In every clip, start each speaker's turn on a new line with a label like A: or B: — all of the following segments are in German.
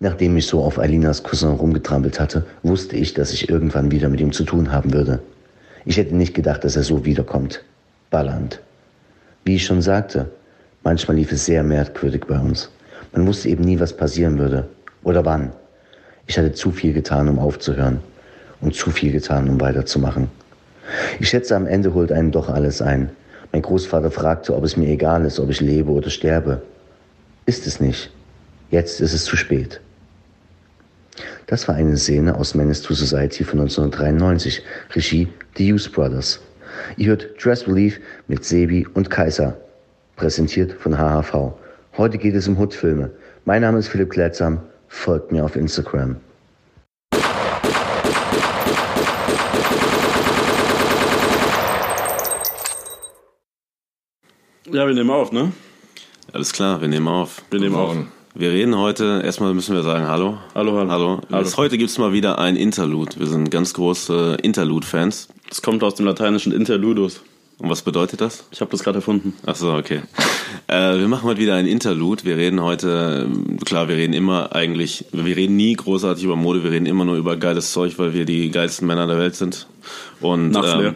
A: Nachdem ich so auf Alinas Cousin rumgetrampelt hatte, wusste ich, dass ich irgendwann wieder mit ihm zu tun haben würde. Ich hätte nicht gedacht, dass er so wiederkommt. Ballernd. Wie ich schon sagte, manchmal lief es sehr merkwürdig bei uns. Man wusste eben nie, was passieren würde. Oder wann. Ich hatte zu viel getan, um aufzuhören. Und zu viel getan, um weiterzumachen. Ich schätze, am Ende holt einen doch alles ein. Mein Großvater fragte, ob es mir egal ist, ob ich lebe oder sterbe. Ist es nicht. Jetzt ist es zu spät. Das war eine Szene aus Menace to Society von 1993, Regie The Hughes Brothers. Ihr hört Dress Relief mit Sebi und Kaiser, präsentiert von HHV. Heute geht es um Hood-Filme. Mein Name ist Philipp Klettsam, folgt mir auf Instagram.
B: Ja, wir nehmen auf, ne?
C: Alles klar, wir nehmen auf.
B: Wir nehmen auf.
C: Wir reden heute, erstmal müssen wir sagen Hallo.
B: Hallo, hallo.
C: Hallo.
B: Hallo.
C: Heute gibt es mal wieder ein Interlude. Wir sind ganz große Interlude-Fans.
B: Das kommt aus dem lateinischen Interludus.
C: Und was bedeutet das?
B: Ich habe das gerade erfunden.
C: Ach so, okay. äh, wir machen heute wieder ein Interlude. Wir reden heute, ähm, klar, wir reden immer eigentlich, wir reden nie großartig über Mode, wir reden immer nur über geiles Zeug, weil wir die geilsten Männer der Welt sind. Und ähm,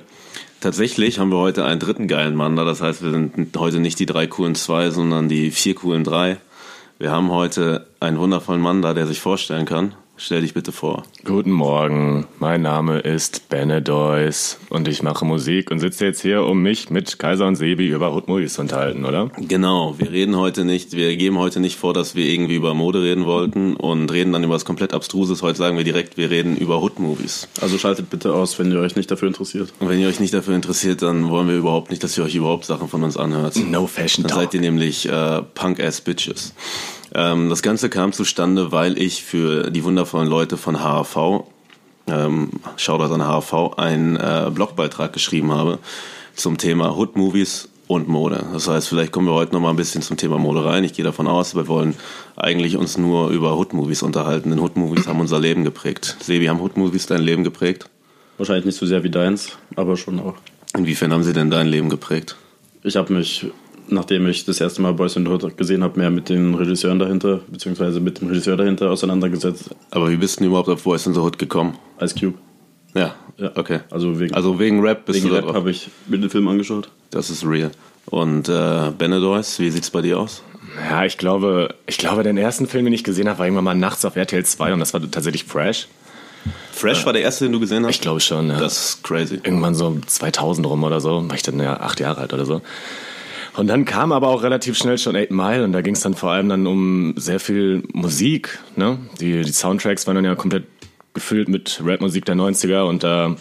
C: tatsächlich haben wir heute einen dritten geilen Mann da. Das heißt, wir sind heute nicht die drei coolen zwei, sondern die vier coolen drei. Wir haben heute einen wundervollen Mann da, der sich vorstellen kann. Stell dich bitte vor.
D: Guten Morgen, mein Name ist Benedois und ich mache Musik und sitze jetzt hier, um mich mit Kaiser und Sebi über Hood Movies zu unterhalten, oder?
C: Genau, wir reden heute nicht, wir geben heute nicht vor, dass wir irgendwie über Mode reden wollten und reden dann über was komplett Abstruses. Heute sagen wir direkt, wir reden über Hood-Movies.
B: Also schaltet bitte aus, wenn ihr euch nicht dafür interessiert.
C: Und wenn ihr euch nicht dafür interessiert, dann wollen wir überhaupt nicht, dass ihr euch überhaupt Sachen von uns anhört.
D: No Fashion
C: Dann
D: Talk.
C: seid ihr nämlich äh, Punk-Ass-Bitches. Ähm, das Ganze kam zustande, weil ich für die wundervollen Leute von HAV, ähm, Shoutout an HAV, einen äh, Blogbeitrag geschrieben habe zum Thema Hood-Movies und Mode. Das heißt, vielleicht kommen wir heute noch mal ein bisschen zum Thema Mode rein. Ich gehe davon aus, wir wollen eigentlich uns nur über Hood-Movies unterhalten, denn Hood-Movies haben unser Leben geprägt. Sebi, haben Hood-Movies dein Leben geprägt?
B: Wahrscheinlich nicht so sehr wie deins, aber schon auch.
C: Inwiefern haben sie denn dein Leben geprägt?
B: Ich habe mich, nachdem ich das erste Mal Boys in the Hood gesehen habe, mehr mit den Regisseuren dahinter, beziehungsweise mit dem Regisseur dahinter auseinandergesetzt.
C: Aber wie bist du denn überhaupt auf Voice in the Hood gekommen?
B: Ice Cube.
C: Ja,
B: Ja.
C: okay.
B: Also wegen,
C: Also wegen Rap bist
B: wegen
C: du da
B: Rap habe ich mir den Film angeschaut.
C: Das ist real. Und äh, Benedois, wie sieht's bei dir aus?
D: Ja, ich glaube, ich glaube, den ersten Film, den ich gesehen habe, war irgendwann mal nachts auf RTL 2 und das war tatsächlich Fresh.
C: Fresh war der erste, den du gesehen hast?
D: Ich glaube schon, ja.
C: Das ist crazy.
D: Irgendwann so 2000 rum oder so, war ich dann ja acht Jahre alt oder so. Und dann kam aber auch relativ schnell schon Eight Mile und da ging es dann vor allem dann um sehr viel Musik. Ne? Die, die Soundtracks waren dann ja komplett gefüllt mit Rapmusik der 90er und da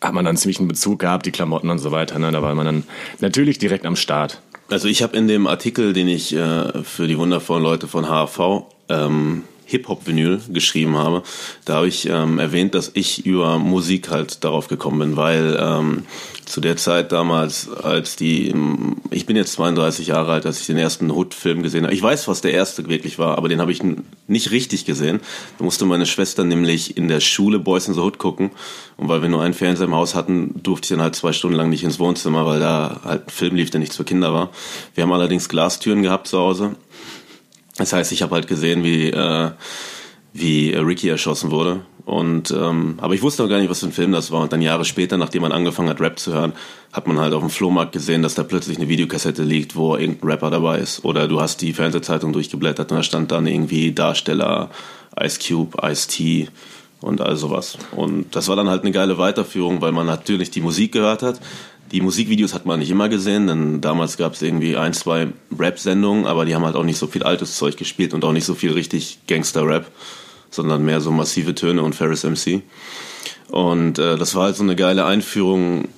D: hat man dann ziemlich einen Bezug gehabt, die Klamotten und so weiter. Ne? Da war man dann natürlich direkt am Start.
C: Also ich habe in dem Artikel, den ich äh, für die wundervollen Leute von HAV ähm, Hip-Hop-Vinyl geschrieben habe, da habe ich ähm, erwähnt, dass ich über Musik halt darauf gekommen bin, weil ähm, zu der Zeit damals, als die, ähm, ich bin jetzt 32 Jahre alt, als ich den ersten Hood-Film gesehen habe. Ich weiß, was der erste wirklich war, aber den habe ich nicht richtig gesehen. Da musste meine Schwester nämlich in der Schule Boys in the Hood gucken und weil wir nur einen Fernseher im Haus hatten, durfte ich dann halt zwei Stunden lang nicht ins Wohnzimmer, weil da halt ein Film lief, der nichts für Kinder war. Wir haben allerdings Glastüren gehabt zu Hause das heißt, ich habe halt gesehen, wie, äh, wie Ricky erschossen wurde. Und ähm, aber ich wusste noch gar nicht, was für ein Film das war. Und dann Jahre später, nachdem man angefangen hat, Rap zu hören, hat man halt auf dem Flohmarkt gesehen, dass da plötzlich eine Videokassette liegt, wo irgendein Rapper dabei ist. Oder du hast die Fernsehzeitung durchgeblättert und da stand dann irgendwie Darsteller, Ice Cube, Ice T und all sowas. Und das war dann halt eine geile Weiterführung, weil man natürlich die Musik gehört hat. Die Musikvideos hat man nicht immer gesehen, denn damals gab es irgendwie ein, zwei Rap-Sendungen, aber die haben halt auch nicht so viel altes Zeug gespielt und auch nicht so viel richtig Gangster-Rap, sondern mehr so massive Töne und Ferris MC. Und äh, das war halt so eine geile Einführung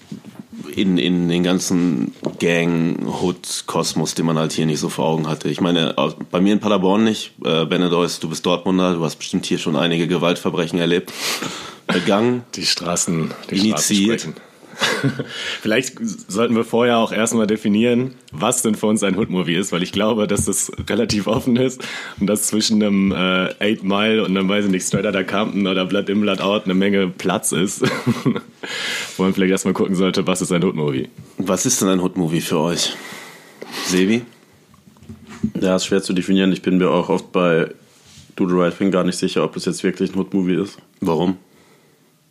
C: in, in den ganzen Gang-Hood-Kosmos, den man halt hier nicht so vor Augen hatte. Ich meine, bei mir in Paderborn nicht. Äh, Benedeus, du bist Dortmunder, du hast bestimmt hier schon einige Gewaltverbrechen erlebt. Begangen.
D: Die Straßen, die
C: Initiiert.
D: Straßen sprechen. Vielleicht sollten wir vorher auch erstmal definieren, was denn für uns ein Hood-Movie ist, weil ich glaube, dass das relativ offen ist und dass zwischen einem äh, Eight Mile und einem, weiß ich nicht, Straight Outta Compton oder Blood In, Blood Out eine Menge Platz ist. Wo man vielleicht erstmal gucken sollte, was ist ein Hood-Movie.
C: Was ist denn ein Hood-Movie für euch? Sebi?
B: Ja, ist schwer zu definieren. Ich bin mir auch oft bei Do the Right Thing gar nicht sicher, ob es jetzt wirklich ein Hood-Movie ist.
C: Warum?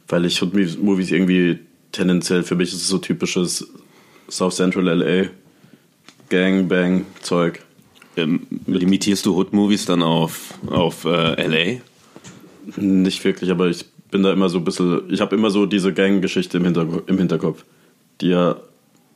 B: Weil ich Hood-Movies irgendwie tendenziell, für mich ist es so typisches South Central LA Gangbang-Zeug.
C: Ähm, limitierst du Hood-Movies dann auf, auf äh, LA?
B: Nicht wirklich, aber ich bin da immer so ein bisschen. Ich habe immer so diese Gang-Geschichte im, Hinterko im Hinterkopf, die ja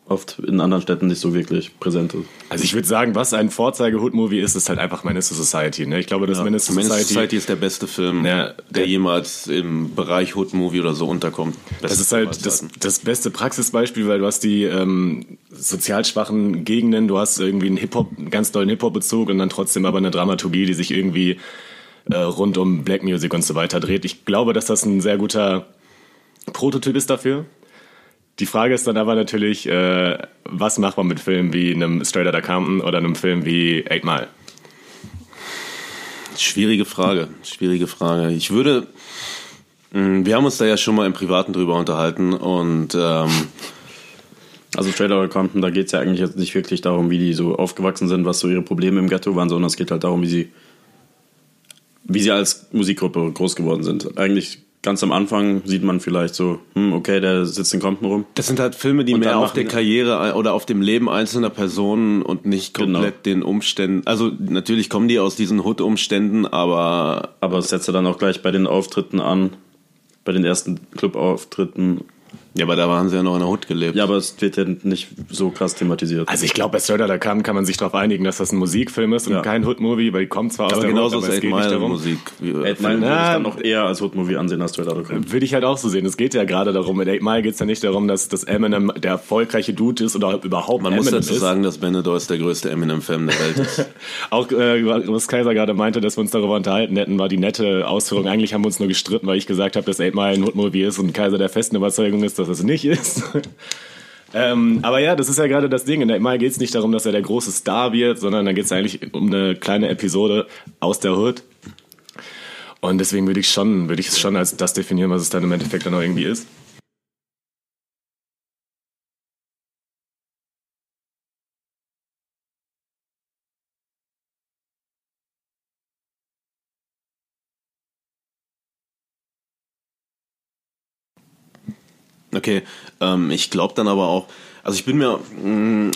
B: oft in anderen Städten nicht so wirklich präsent ist.
D: Also ich würde sagen, was ein Vorzeige-Hood-Movie ist, ist halt einfach Menace Society. Ne? Ich glaube, das ja, Menace to
C: Menace
D: Society,
C: Society ist der beste Film, ja, der, der, jemals im Bereich Hood-Movie oder so unterkommt.
D: Das, das ist halt das, das, beste Praxisbeispiel, weil du hast die ähm, sozial schwachen Gegenden, du hast irgendwie einen Hip-Hop, einen ganz tollen Hip-Hop-Bezug und dann trotzdem aber eine Dramaturgie, die sich irgendwie äh, rund um Black Music und so weiter dreht. Ich glaube, dass das ein sehr guter Prototyp ist dafür. Die Frage ist dann aber natürlich, äh, was macht man mit Filmen wie einem Straight Outta Compton oder einem Film wie Eight Mile?
C: Schwierige Frage, schwierige Frage. Ich würde, mh, mm, wir haben uns da ja schon mal im Privaten drüber unterhalten und ähm,
B: also Straight Outta Compton, da geht es ja eigentlich jetzt nicht wirklich darum, wie die so aufgewachsen sind, was so ihre Probleme im Ghetto waren, sondern es geht halt darum, wie sie, wie sie als Musikgruppe groß geworden sind. Eigentlich ganz am Anfang sieht man vielleicht so, hm, okay, der sitzt in Compton rum.
C: Das sind halt Filme, die und mehr auf der Karriere oder auf dem Leben einzelner Personen und nicht genau. komplett genau. den Umständen. Also natürlich kommen die aus diesen Hood-Umständen, aber.
B: Aber setzt dann auch gleich bei den Auftritten an, bei den ersten Club-Auftritten
C: ja, aber da waren sie ja noch in der Hut gelebt.
B: Ja, aber es wird ja nicht so krass thematisiert.
D: Also ich glaube, bei Straight Outta kann, kann man sich darauf einigen, dass das ein Musikfilm ist und ja. kein Hood-Movie, weil die kommt zwar aus
C: aber
D: der
C: genauso
D: Hood,
C: aber es geht nicht darum.
B: Musik. Eight Mile würde ich dann noch eher als Hood-Movie ansehen als Straight Outta Compton.
D: Würde ich halt auch so sehen. Es geht ja gerade darum, in Eight Mile geht es ja nicht darum, dass das Eminem der erfolgreiche Dude ist oder überhaupt
C: Man
D: Eminem
C: muss dazu
D: ist.
C: sagen, dass Benedors der größte Eminem-Fan der Welt ist.
D: auch äh, was Kaiser gerade meinte, dass wir uns darüber unterhalten hätten, war die nette Ausführung. Eigentlich haben wir uns nur gestritten, weil ich gesagt habe, dass Eight Mile ein Hood-Movie ist und Kaiser der festen Überzeugung ist, dass es nicht ist. Ähm, aber ja, das ist ja gerade das Ding. In der Mal geht es nicht darum, dass er der große Star wird, sondern da geht es eigentlich um eine kleine Episode aus der Hood. Und deswegen würde ich schon, würde ich es schon als das definieren, was es dann im Endeffekt dann auch irgendwie ist.
C: Okay, ähm, ich glaube dann aber auch, also ich bin mir, mh, mm,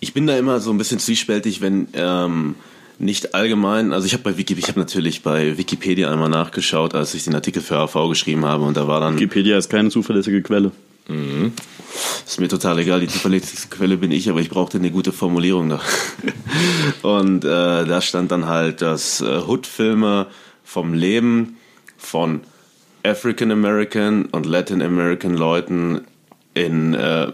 C: ich bin da immer so ein bisschen zwiespältig, wenn ähm, nicht allgemein, also ich habe bei Wikipedia, ich habe natürlich bei Wikipedia einmal nachgeschaut, als ich den Artikel für AV geschrieben habe und da war dann...
B: Wikipedia ist keine zuverlässige Quelle.
C: Mhm. Ist mir total egal, die zuverlässigste Quelle bin ich, aber ich brauchte eine gute Formulierung noch. und äh, da stand dann halt, dass äh, Hood-Filme vom Leben von African American und Latin American Leuten in, äh,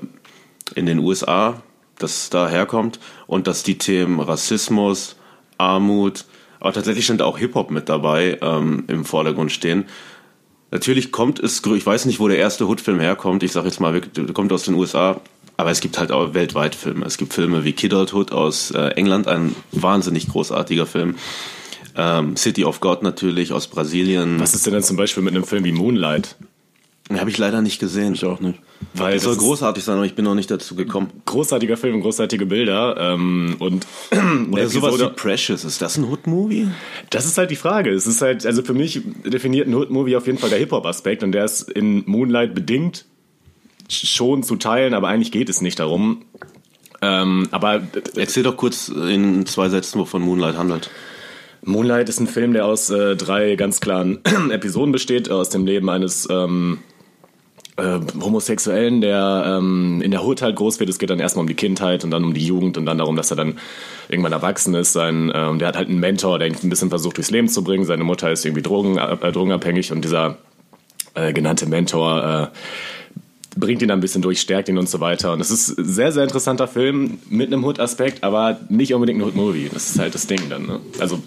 C: in den USA, das da herkommt und dass die Themen Rassismus, Armut, aber tatsächlich stand auch Hip-Hop mit dabei ähm, im Vordergrund stehen. Natürlich kommt es, ich weiß nicht, wo der erste Hood-Film herkommt, ich sage jetzt mal, kommt aus den USA, aber es gibt halt auch weltweit Filme. Es gibt Filme wie Kidulthood aus äh, England, ein wahnsinnig großartiger Film. Ähm, City of God natürlich aus Brasilien.
D: Was ist denn dann zum Beispiel mit einem Film wie Moonlight?
C: Den habe ich leider nicht gesehen.
B: Ich auch nicht.
C: Weil das soll großartig sein, aber ich bin noch nicht dazu gekommen.
D: Großartiger Film, großartige Bilder ähm, und
C: oder sowas wie Precious. Ist das ein Hood-Movie?
D: Das ist halt die Frage. Es ist halt, also für mich definiert ein Hood-Movie auf jeden Fall der Hip-Hop-Aspekt und der ist in Moonlight bedingt schon zu teilen, aber eigentlich geht es nicht darum. Ähm, aber
C: erzähl doch kurz in zwei Sätzen, wovon Moonlight handelt.
D: Moonlight ist ein Film, der aus äh, drei ganz klaren Episoden besteht, aus dem Leben eines ähm, äh, Homosexuellen, der ähm, in der Hood halt groß wird. Es geht dann erstmal um die Kindheit und dann um die Jugend und dann darum, dass er dann irgendwann erwachsen ist. Sein, ähm, der hat halt einen Mentor, der ihn ein bisschen versucht durchs Leben zu bringen. Seine Mutter ist irgendwie Drogen, äh, drogenabhängig und dieser äh, genannte Mentor äh, bringt ihn dann ein bisschen durch, stärkt ihn und so weiter. Und es ist ein sehr, sehr interessanter Film mit einem Hood-Aspekt, aber nicht unbedingt ein Hood-Movie. Das ist halt das Ding dann. Ne? Also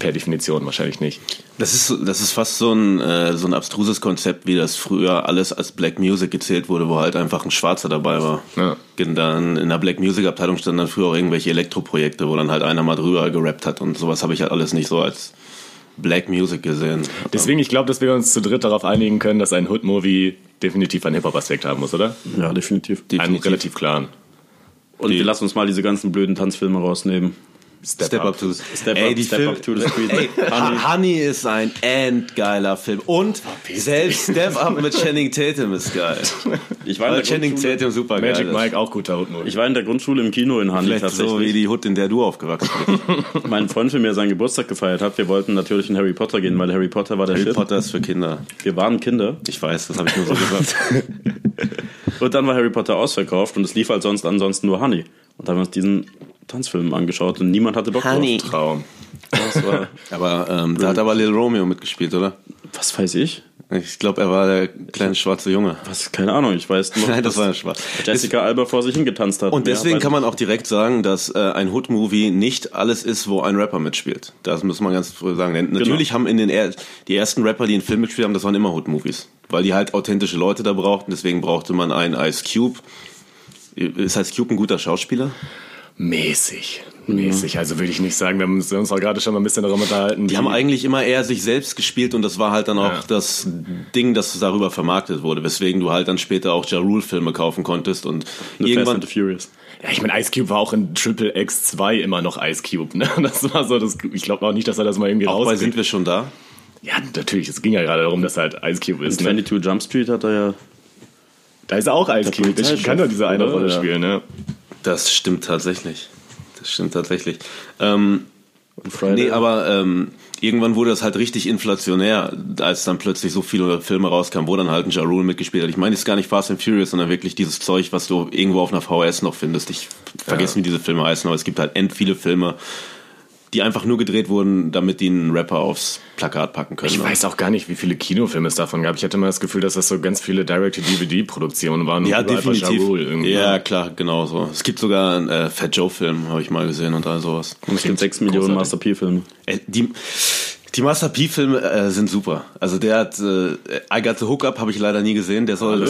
D: per Definition wahrscheinlich nicht.
C: Das ist, das ist fast so ein, äh, so ein abstruses Konzept, wie das früher alles als Black Music gezählt wurde, wo halt einfach ein Schwarzer dabei war. Ja. Dann in der Black Music Abteilung standen dann früher auch irgendwelche Elektroprojekte, wo dann halt einer mal drüber gerappt hat und sowas habe ich halt alles nicht so als Black Music gesehen.
D: Deswegen, ich glaube, dass wir uns zu dritt darauf einigen können, dass ein Hood-Movie definitiv einen Hip-Hop-Aspekt haben muss, oder?
B: Ja, definitiv.
D: definitiv. Einen relativ klaren.
B: Und Die. wir lassen uns mal diese ganzen blöden Tanzfilme rausnehmen.
C: Step,
D: Step
C: Up
D: Up
C: to
B: Step
C: Ey,
B: Up-
C: die
B: Step
C: Film-
B: Up to the Street.
C: Ey, Honey. Honey ist ein endgeiler Film. Und selbst Step Up mit Channing Tatum ist geil.
B: Ich war, in der
C: Channing
B: Grundschule,
C: Tatum super geil
D: Magic
C: ist.
D: Mike, auch guter Hutmodus.
B: ich war in der Grundschule im Kino in Hanni
C: Vielleicht so wie
B: tatsächlich.
C: die Hut, in der du aufgewachsen bist.
B: mein Freund für mir seinen Geburtstag gefeiert hat. Wir wollten natürlich in Harry Potter gehen, weil Harry Potter war der
C: Harry
B: Shit.
C: Potter ist für Kinder.
B: Wir waren Kinder.
C: Ich weiß, das habe ich nur so gesagt.
B: Und dann war Harry Potter ausverkauft und es lief halt sonst ansonsten nur Honey. Und da haben wir uns diesen Tanzfilm angeschaut und niemand hatte Bock
C: Honey.
B: drauf.
D: Traum.
B: Das war,
C: Aber ähm, da hat aber Lil Romeo mitgespielt, oder?
B: was weiß ich?
C: Ich glaube, er war der kleine schwarze Junge.
B: Was, keine Ahnung, ich weiß nur,
C: Nein, das war Spaß.
B: Jessica Alba vor sich hingetanzt hat.
C: Und deswegen
B: Ja,
C: kann man auch direkt sagen, dass äh, ein Hood-Movie nicht alles ist, wo ein Rapper mitspielt. Das muss man ganz früh sagen. Denn natürlich haben in den er die ersten Rapper, die einen Film mitgespielt haben, das waren immer Hood-Movies. Weil die halt authentische Leute da brauchten. Deswegen brauchte man einen Ice Cube. Ist Ice Cube ein guter Schauspieler?
D: Mäßig. Mäßig. Also würde ich nicht sagen. Wir haben uns auch gerade schon mal ein bisschen darüber unterhalten.
C: Die haben eigentlich immer eher sich selbst gespielt und das war halt dann auch
D: Ja.
C: das Ding, das darüber vermarktet wurde, weswegen du halt dann später auch Ja Rule Filme kaufen konntest und
B: Fast
C: irgendwann
B: and the Furious.
D: Ja, ich meine, Ice Cube war auch in Triple X 2 immer noch Ice Cube. Ne? Das war so, das, ich glaube auch nicht, dass er das mal irgendwie
C: auch bei
D: rauskriegt.
C: Sind wir schon da?
D: Ja, natürlich. Es ging ja gerade darum, dass er halt Ice Cube ist.
B: In
D: Ne?
B: 22 Jump Street hat er ja.
D: Da ist er auch Ice Cube.
B: Polizeichef,
D: kann doch diese eine? Rolle
B: Ja.
D: spielen. Ne?
C: Das stimmt tatsächlich. Das stimmt tatsächlich. Ähm, nee, aber ähm, irgendwann wurde das halt richtig inflationär, als dann plötzlich so viele Filme rauskamen, wo dann halt ein Ja Rule mitgespielt hat. Ich meine, es ist gar nicht Fast and Furious, sondern wirklich dieses Zeug, was du irgendwo auf einer VHS noch findest. Ich vergesse, wie diese Filme heißen, aber es gibt halt end viele Filme, die einfach nur gedreht wurden, damit die einen Rapper aufs Plakat packen können.
D: Ich weiß auch gar nicht, wie viele Kinofilme es davon gab. Ich hatte mal das Gefühl, dass das so ganz viele Direct-to-DVD-Produktionen waren.
C: Ja, definitiv.
D: Ja
C: klar, genau so. Es gibt sogar einen äh, Fat Joe-Film, habe ich mal gesehen und all sowas.
B: Und es gibt 6 Millionen. Master P-Filme.
C: Äh, Die, die Master P-Filme äh, sind super. Also der hat äh, I Got the Hookup habe ich leider nie gesehen. Der soll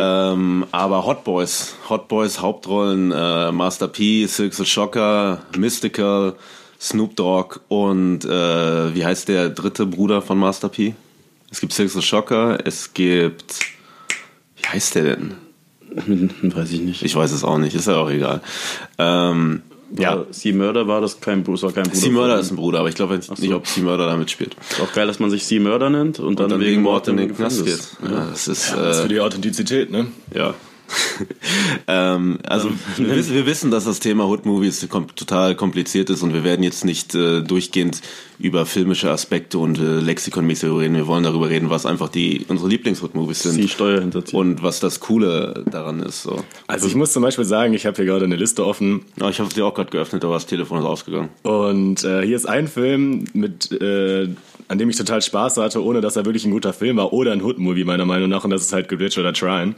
C: ähm, aber Hot Boys, Hot Boys Hauptrollen, äh, Master P, Silk the Shocker, Mystical, Snoop Dogg und äh, wie heißt der dritte Bruder von Master P? Es gibt Silk the Shocker, es gibt wie heißt der denn?
B: Weiß ich nicht.
C: Ich weiß es auch nicht, ist ja auch egal. Ähm,
B: Ja, C Murder war das kein Bruder, war kein Bruder.
C: C Murder ist ein Bruder, aber ich glaube nicht,
B: so.
C: ob C Murder da mitspielt.
B: Ist auch geil, dass man sich C Murder nennt und dann,
C: Und dann wegen Mord in den
B: Gefängnis.
C: Knast geht. Ja, das ist,
D: Das ist
C: äh,
D: für die Authentizität, ne?
C: ja. ähm, also wir wissen, wir wissen, dass das Thema Hood Movies kom total kompliziert ist und wir werden jetzt nicht äh, durchgehend über filmische Aspekte und äh, Lexikonmäßig reden. Wir wollen darüber reden, was einfach die unsere Lieblings Hood Movies
B: Die
C: sind
B: Steuer hinterziehen.
C: und was das Coole daran ist. So.
D: Also ich muss zum Beispiel sagen, ich habe hier gerade eine Liste offen
C: Ja, ich habe sie auch gerade geöffnet, aber das Telefon ist ausgegangen.
D: und äh, hier ist ein Film, mit, äh, an dem ich total Spaß hatte, ohne dass er wirklich ein guter Film war oder ein Hood-Movie meiner Meinung nach und das ist halt Glitch oder Trine.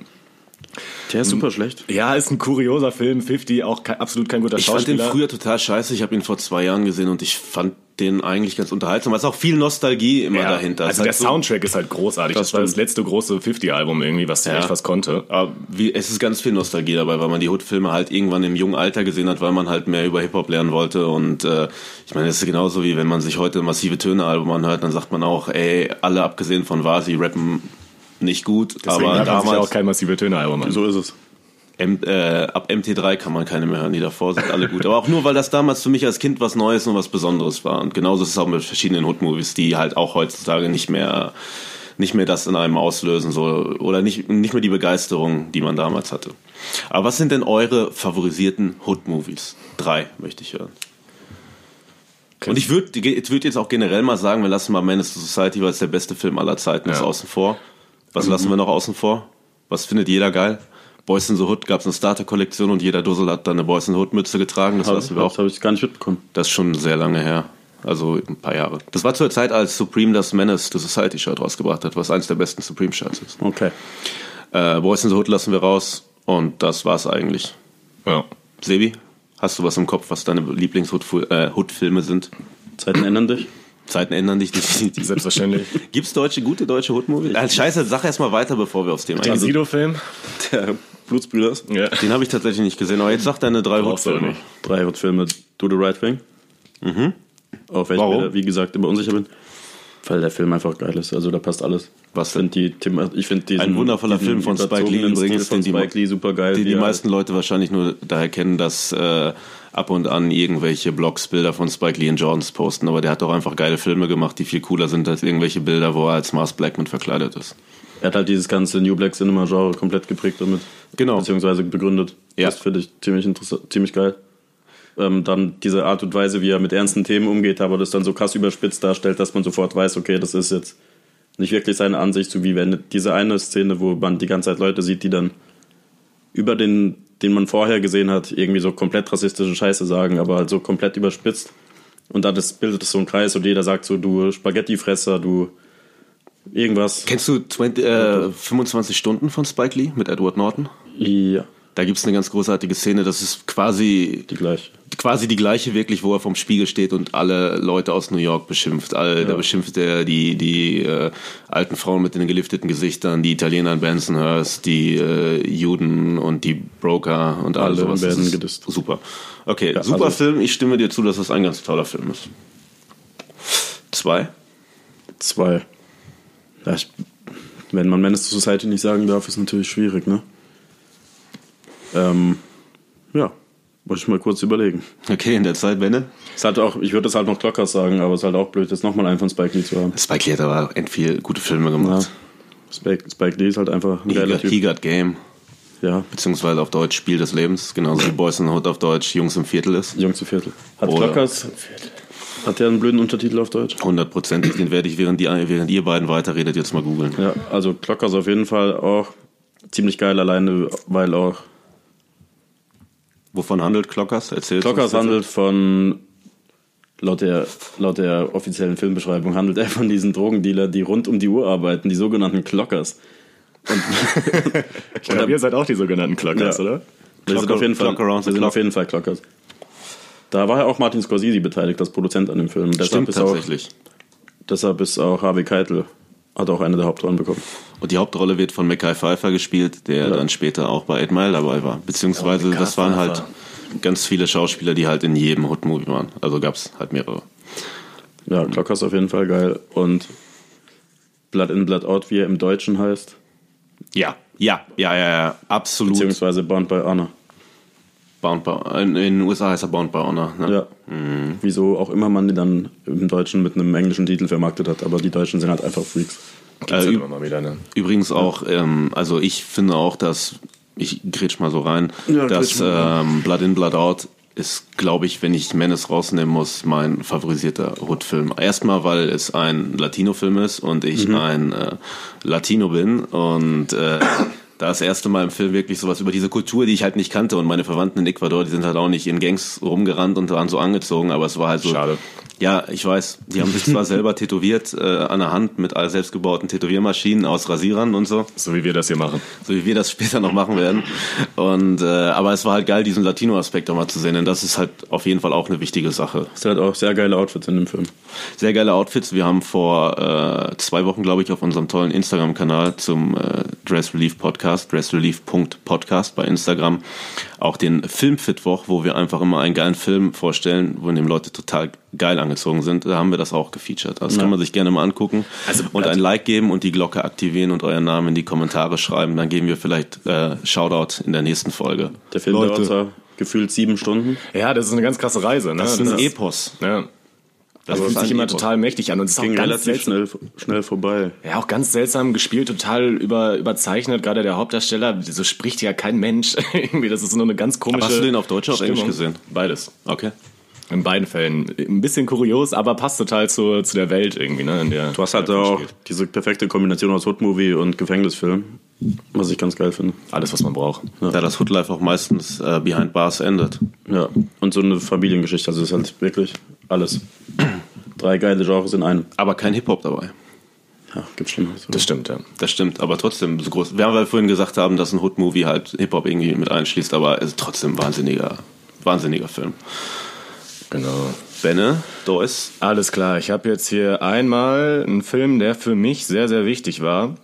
B: Der ist super schlecht.
D: Ja, ist ein kurioser Film, 50, auch ke absolut kein guter
C: Ich fand den
D: Schauspieler.
C: früher total scheiße. Ich habe ihn vor zwei Jahren gesehen und ich fand den eigentlich ganz unterhaltsam. Es ist auch viel Nostalgie immer
D: ja,
C: dahinter.
D: Also der
C: halt so-
D: Soundtrack ist halt großartig. Das,
B: Das
D: war das letzte große 50-Album irgendwie, was
C: Ja.
D: echt was konnte.
C: Aber wie, es ist ganz viel Nostalgie dabei, weil man die Hood-Filme halt irgendwann im jungen Alter gesehen hat, weil man halt mehr über Hip-Hop lernen wollte. Und äh, ich meine, es ist genauso wie wenn man sich heute massive Töne-Album anhört, dann sagt man auch, ey, alle abgesehen von Vasi rappen nicht gut.
D: Deswegen
C: aber
D: man
C: damals
D: auch kein massive Töne-Album.
B: So ist es.
C: M, äh, ab MT3 kann man keine mehr hören, die davor sind alle gut. Aber auch nur, weil das damals für mich als Kind was Neues und was Besonderes war. Und genauso ist es auch mit verschiedenen Hood-Movies, die halt auch heutzutage nicht mehr nicht mehr das in einem auslösen so oder nicht nicht mehr die Begeisterung, die man damals hatte. Aber was sind denn eure favorisierten Hood-Movies? Drei möchte ich hören. Und ich würde würd jetzt auch generell mal sagen, wir lassen mal Menace to Society, weil es der beste Film aller Zeiten ist,
D: Ja.
C: außen vor. Was lassen wir noch außen vor? Was findet jeder geil? Boys in the Hood gab es eine Starter-Kollektion und jeder Dussel hat dann eine Boys in the Hood Mütze getragen. Das lassen wir auch.
B: Das habe ich gar nicht mitbekommen.
C: Das ist schon sehr lange her. Also ein paar Jahre. Das war zur Zeit, als Supreme das Menace to Society Shirt rausgebracht hat, was eines der besten Supreme Shirts ist.
B: Okay.
C: Äh, Boys in the Hood lassen wir raus und das war's eigentlich.
D: Ja.
C: Sebi, hast du was im Kopf, was deine Lieblings-Hood-Filme sind?
B: Zeiten ändern dich.
C: Zeiten ändern dich definitiv.
D: Selbstverständlich.
C: Gibt's deutsche, gute deutsche Hood-Movies? Äh, scheiße, sag erst mal weiter, bevor wir aufs Thema
D: Den
C: gehen.
D: Sido-Film?
B: Der Blutsbrüders.
D: Ja.
C: Den habe ich tatsächlich nicht gesehen, aber jetzt sag deine drei Hood-Filme.
D: nicht.
B: Drei Filme. Do the Right Thing. Mhm. Auf welchen
C: Warum?
B: ich mir, wie gesagt, immer unsicher bin. Weil der Film einfach geil ist. Also da passt alles.
C: Was
B: Find die, Thema- ich finde
C: Ein wundervoller Film von Spike Lee übrigens,
B: von
C: den die-
B: Spike Lee super geil.
C: die die meisten Leute wahrscheinlich nur daher kennen, dass äh, ab und an irgendwelche Blogs Bilder von Spike Lee und Jordans posten. Aber der hat doch einfach geile Filme gemacht, die viel cooler sind als irgendwelche Bilder, wo er als Mars Blackman verkleidet ist.
B: Er hat halt dieses ganze New Black Cinema Genre komplett geprägt damit.
C: Genau.
B: Beziehungsweise begründet.
C: Ja.
B: Das finde ich ziemlich interessant, ziemlich geil. Ähm, dann diese Art und Weise, wie er mit ernsten Themen umgeht, aber das dann so krass überspitzt darstellt, dass man sofort weiß, okay, das ist jetzt nicht wirklich seine Ansicht, so wie wenn diese eine Szene, wo man die ganze Zeit Leute sieht, die dann über den, den man vorher gesehen hat, irgendwie so komplett rassistische Scheiße sagen, aber halt so komplett überspitzt. Und dann bildet es so einen Kreis und jeder sagt so, du Spaghettifresser, du irgendwas.
C: Kennst du 20, äh, 25 Stunden von Spike Lee mit Edward Norton?
B: Ja,
C: Da gibt es eine ganz großartige Szene, das ist quasi
B: die gleiche.
C: quasi die gleiche wirklich, wo er vom Spiegel steht und alle Leute aus New York beschimpft. All, Da beschimpft er die, die äh, alten Frauen mit den gelifteten Gesichtern, die Italiener in Bensonhurst, die äh, Juden und die Broker und all
B: Alle
C: sowas.
B: Werden gedisst.
C: Super. Okay,
B: Ja,
C: super
B: also-
C: Film. Ich stimme dir zu, dass das ein ganz toller Film ist. Zwei.
B: Zwei. Ja, ich, wenn man Menace to Society nicht sagen darf, ist natürlich schwierig, ne? Ähm, ja, wollte ich mal kurz überlegen.
C: Okay, in der Zeit, Benne.
B: Ist halt auch, ich würde das halt noch Clockers sagen, aber es ist halt auch blöd, jetzt nochmal einen von Spike Lee zu haben.
C: Spike Lee hat aber end viel gute Filme
B: Ja.
C: gemacht.
B: Spike, Spike Lee ist halt einfach ein
C: He,
B: geiler
C: got,
B: Typ.
C: He Got Game,
B: Ja,
C: beziehungsweise auf Deutsch Spiel des Lebens, genauso wie Boys in the Hood auf Deutsch Jungs im Viertel ist.
B: Jungs zu Viertel. Hat
C: Oder-
B: Clockers, hat der einen blöden Untertitel auf Deutsch?
C: Hundertprozentig, den werde ich, während, die, während ihr beiden weiterredet, jetzt mal googeln.
B: Ja, also Clockers auf jeden Fall auch ziemlich geil alleine, weil auch
C: Wovon handelt Clockers? Erzähl
B: Clockers handelt von, laut der, laut der offiziellen Filmbeschreibung, handelt er von diesen Drogendealer, die rund um die Uhr arbeiten, die sogenannten Clockers.
D: Ich glaube, ihr seid auch die sogenannten Clockers,
B: Ja.
D: oder?
B: Wir sind auf jeden Fall, wir sind auf jeden Fall Clockers. Da war ja auch Martin Scorsese beteiligt als Produzent an dem Film. Deshalb
C: Stimmt
B: ist, auch,
C: tatsächlich.
B: deshalb ist auch Harvey Keitel hat auch eine der Hauptrollen bekommen.
C: Und die Hauptrolle wird von Mackay Pfeiffer gespielt, der dann später auch bei Eight Mile dabei war. Beziehungsweise
D: Ja,
C: das waren halt ganz viele Schauspieler, die halt in jedem Hood-Movie waren. Also gab es halt mehrere.
B: Ja, Clockers auf jeden Fall geil. Und Blood in, Blood out, wie er im Deutschen heißt.
C: Ja, ja, ja, ja, ja, absolut.
B: Beziehungsweise Bound by Honor.
C: Bound by, in, in den USA heißt er Bound by Honor. Ne?
B: Ja. Wieso auch immer man die dann im Deutschen mit einem englischen Titel vermarktet hat, aber die Deutschen sind halt einfach Freaks.
D: Gibt's
C: Äh,
D: immer wieder, ne?
C: Übrigens auch, ähm, also ich finde auch, dass, ich grätsch mal so rein,
B: Ja,
C: dass ähm, Blood in, Blood out ist, glaube ich, wenn ich Menace rausnehmen muss, mein favorisierter Hood-Film. Erstmal, weil es ein Latino-Film ist und ich
B: Mhm.
C: ein äh, Latino bin und äh, da das erste Mal im Film wirklich sowas über diese Kultur, die ich halt nicht kannte und meine Verwandten in Ecuador, die sind halt auch nicht in Gangs rumgerannt und waren so angezogen, aber es war halt so.
D: Schade.
C: Ja, ich weiß. Die haben sich zwar selber tätowiert äh, an der Hand mit all selbstgebauten Tätowiermaschinen aus Rasierern und so,
D: So wie wir das hier machen.
C: so wie wir das später noch machen werden. Und äh, aber es war halt geil, diesen Latino-Aspekt auch mal zu sehen, denn das ist halt auf jeden Fall auch eine wichtige Sache.
B: Es hat auch sehr geile Outfits in dem Film.
C: Sehr geile Outfits. Wir haben vor äh, zwei Wochen, glaube ich, auf unserem tollen Instagram-Kanal zum äh, Dress Relief Podcast, dressrelief.podcast bei Instagram, auch den Filmfitwoch, wo wir einfach immer einen geilen Film vorstellen, wo in dem Leute total geil angezogen sind. Da haben wir das auch gefeatured. Das kann man sich gerne mal angucken
D: Also,
C: und ein Like geben und die Glocke aktivieren und euren Namen in die Kommentare schreiben. Dann geben wir vielleicht äh, Shoutout in der nächsten Folge.
B: Der Film
D: Leute.
B: dauert gefühlt sieben Stunden.
D: Ja, das ist eine ganz krasse Reise, ne?
C: Das ist ein
D: ist-
C: Epos.
D: Ja. Das
C: ist
D: fühlt
C: ein
D: sich immer total mächtig an und es
B: Ging
D: ganz
B: relativ
D: seltsam.
B: schnell, schnell vorbei.
D: Ja, auch ganz seltsam gespielt, total über, überzeichnet, gerade der Hauptdarsteller. So spricht ja kein Mensch. Irgendwie, das ist nur eine ganz komische.
C: hast du den auf Deutsch oder auf Englisch gesehen?
D: Beides.
C: Okay.
D: In beiden Fällen. Ein bisschen kurios, aber passt total zu, zu der Welt irgendwie, ne? In der
B: Du hast halt auch diese perfekte Kombination aus Hood-Movie und Gefängnisfilm, was ich ganz geil finde.
D: Alles, was man braucht.
C: Da das Hoodlife auch meistens äh, behind bars endet.
B: Ja, und so eine Familiengeschichte, also es ist halt wirklich alles. Drei geile Genres in einem.
C: Aber kein Hip-Hop dabei.
B: Ja, gibt's Schlimmeres.
D: Das stimmt, ja.
C: Das stimmt, aber trotzdem so groß. Wir haben ja vorhin gesagt haben, dass ein Hood-Movie halt Hip-Hop irgendwie mit einschließt, aber es ist trotzdem ein wahnsinniger, wahnsinniger Film.
D: Genau.
C: Benne, Dois.
D: Alles klar, ich habe jetzt hier einmal einen Film, der für mich sehr, sehr wichtig war.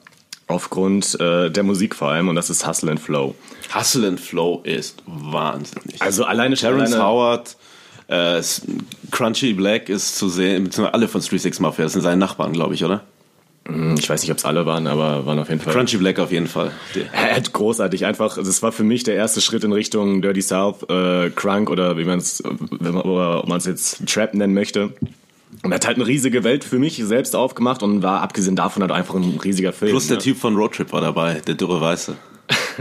D: Aufgrund äh, der Musik vor allem, und das ist Hustle and Flow.
C: Hustle and Flow ist wahnsinnig.
D: Also alleine
C: Terrence
D: alleine,
C: Howard, Äh, Crunchy Black ist zu sehen, beziehungsweise alle von Street Six Mafia, das sind seine Nachbarn, glaube ich, oder?
D: Hm, Ich weiß nicht, ob es alle waren, aber waren auf jeden Fall.
C: Crunchy Black auf jeden Fall. Der-
D: Äh, großartig, einfach. Also es war für mich der erste Schritt in Richtung Dirty South, äh, Crunk oder wie man es, wenn man oder ob man es jetzt Trap nennen möchte. Und er hat halt eine riesige Welt für mich selbst aufgemacht und war abgesehen davon halt einfach ein riesiger Film.
C: Plus der
D: ne?
C: Typ von Roadtrip war dabei, der dürre Weiße.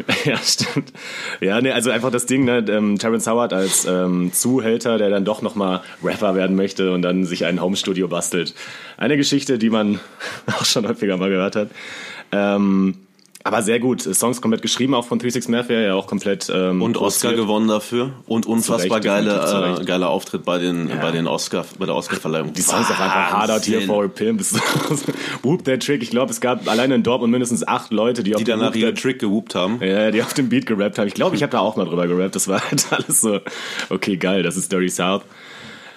D: ja, stimmt. Ja, nee, also einfach das Ding, ne, ähm, Terrence Howard als ähm, Zuhälter, der dann doch nochmal Rapper werden möchte und dann sich ein Homestudio bastelt. Eine Geschichte, die man auch schon häufiger mal gehört hat. Ähm, aber sehr gut. Songs komplett geschrieben, auch von 36 Mafia, ja auch komplett. Ähm,
C: Und Oscar
D: produziert.
C: gewonnen dafür. Und unfassbar
D: Zu Recht, definitiv zu
C: geile,
D: Recht.
C: äh, geiler Auftritt bei den, bei den Oscar, bei der Oscarverleihung.
D: Die Songs auch einfach hard out here for a pimp. Whoop der Trick. Ich glaube, es gab alleine in Dortmund mindestens acht Leute, die auf
C: Die
D: dem
C: danach ihren
D: der-
C: Trick gewoopt haben.
D: Ja, die auf dem Beat gerappt haben. Ich glaube, ich habe da auch mal drüber gerappt. Das war halt alles so, okay, geil, das ist Dirty South.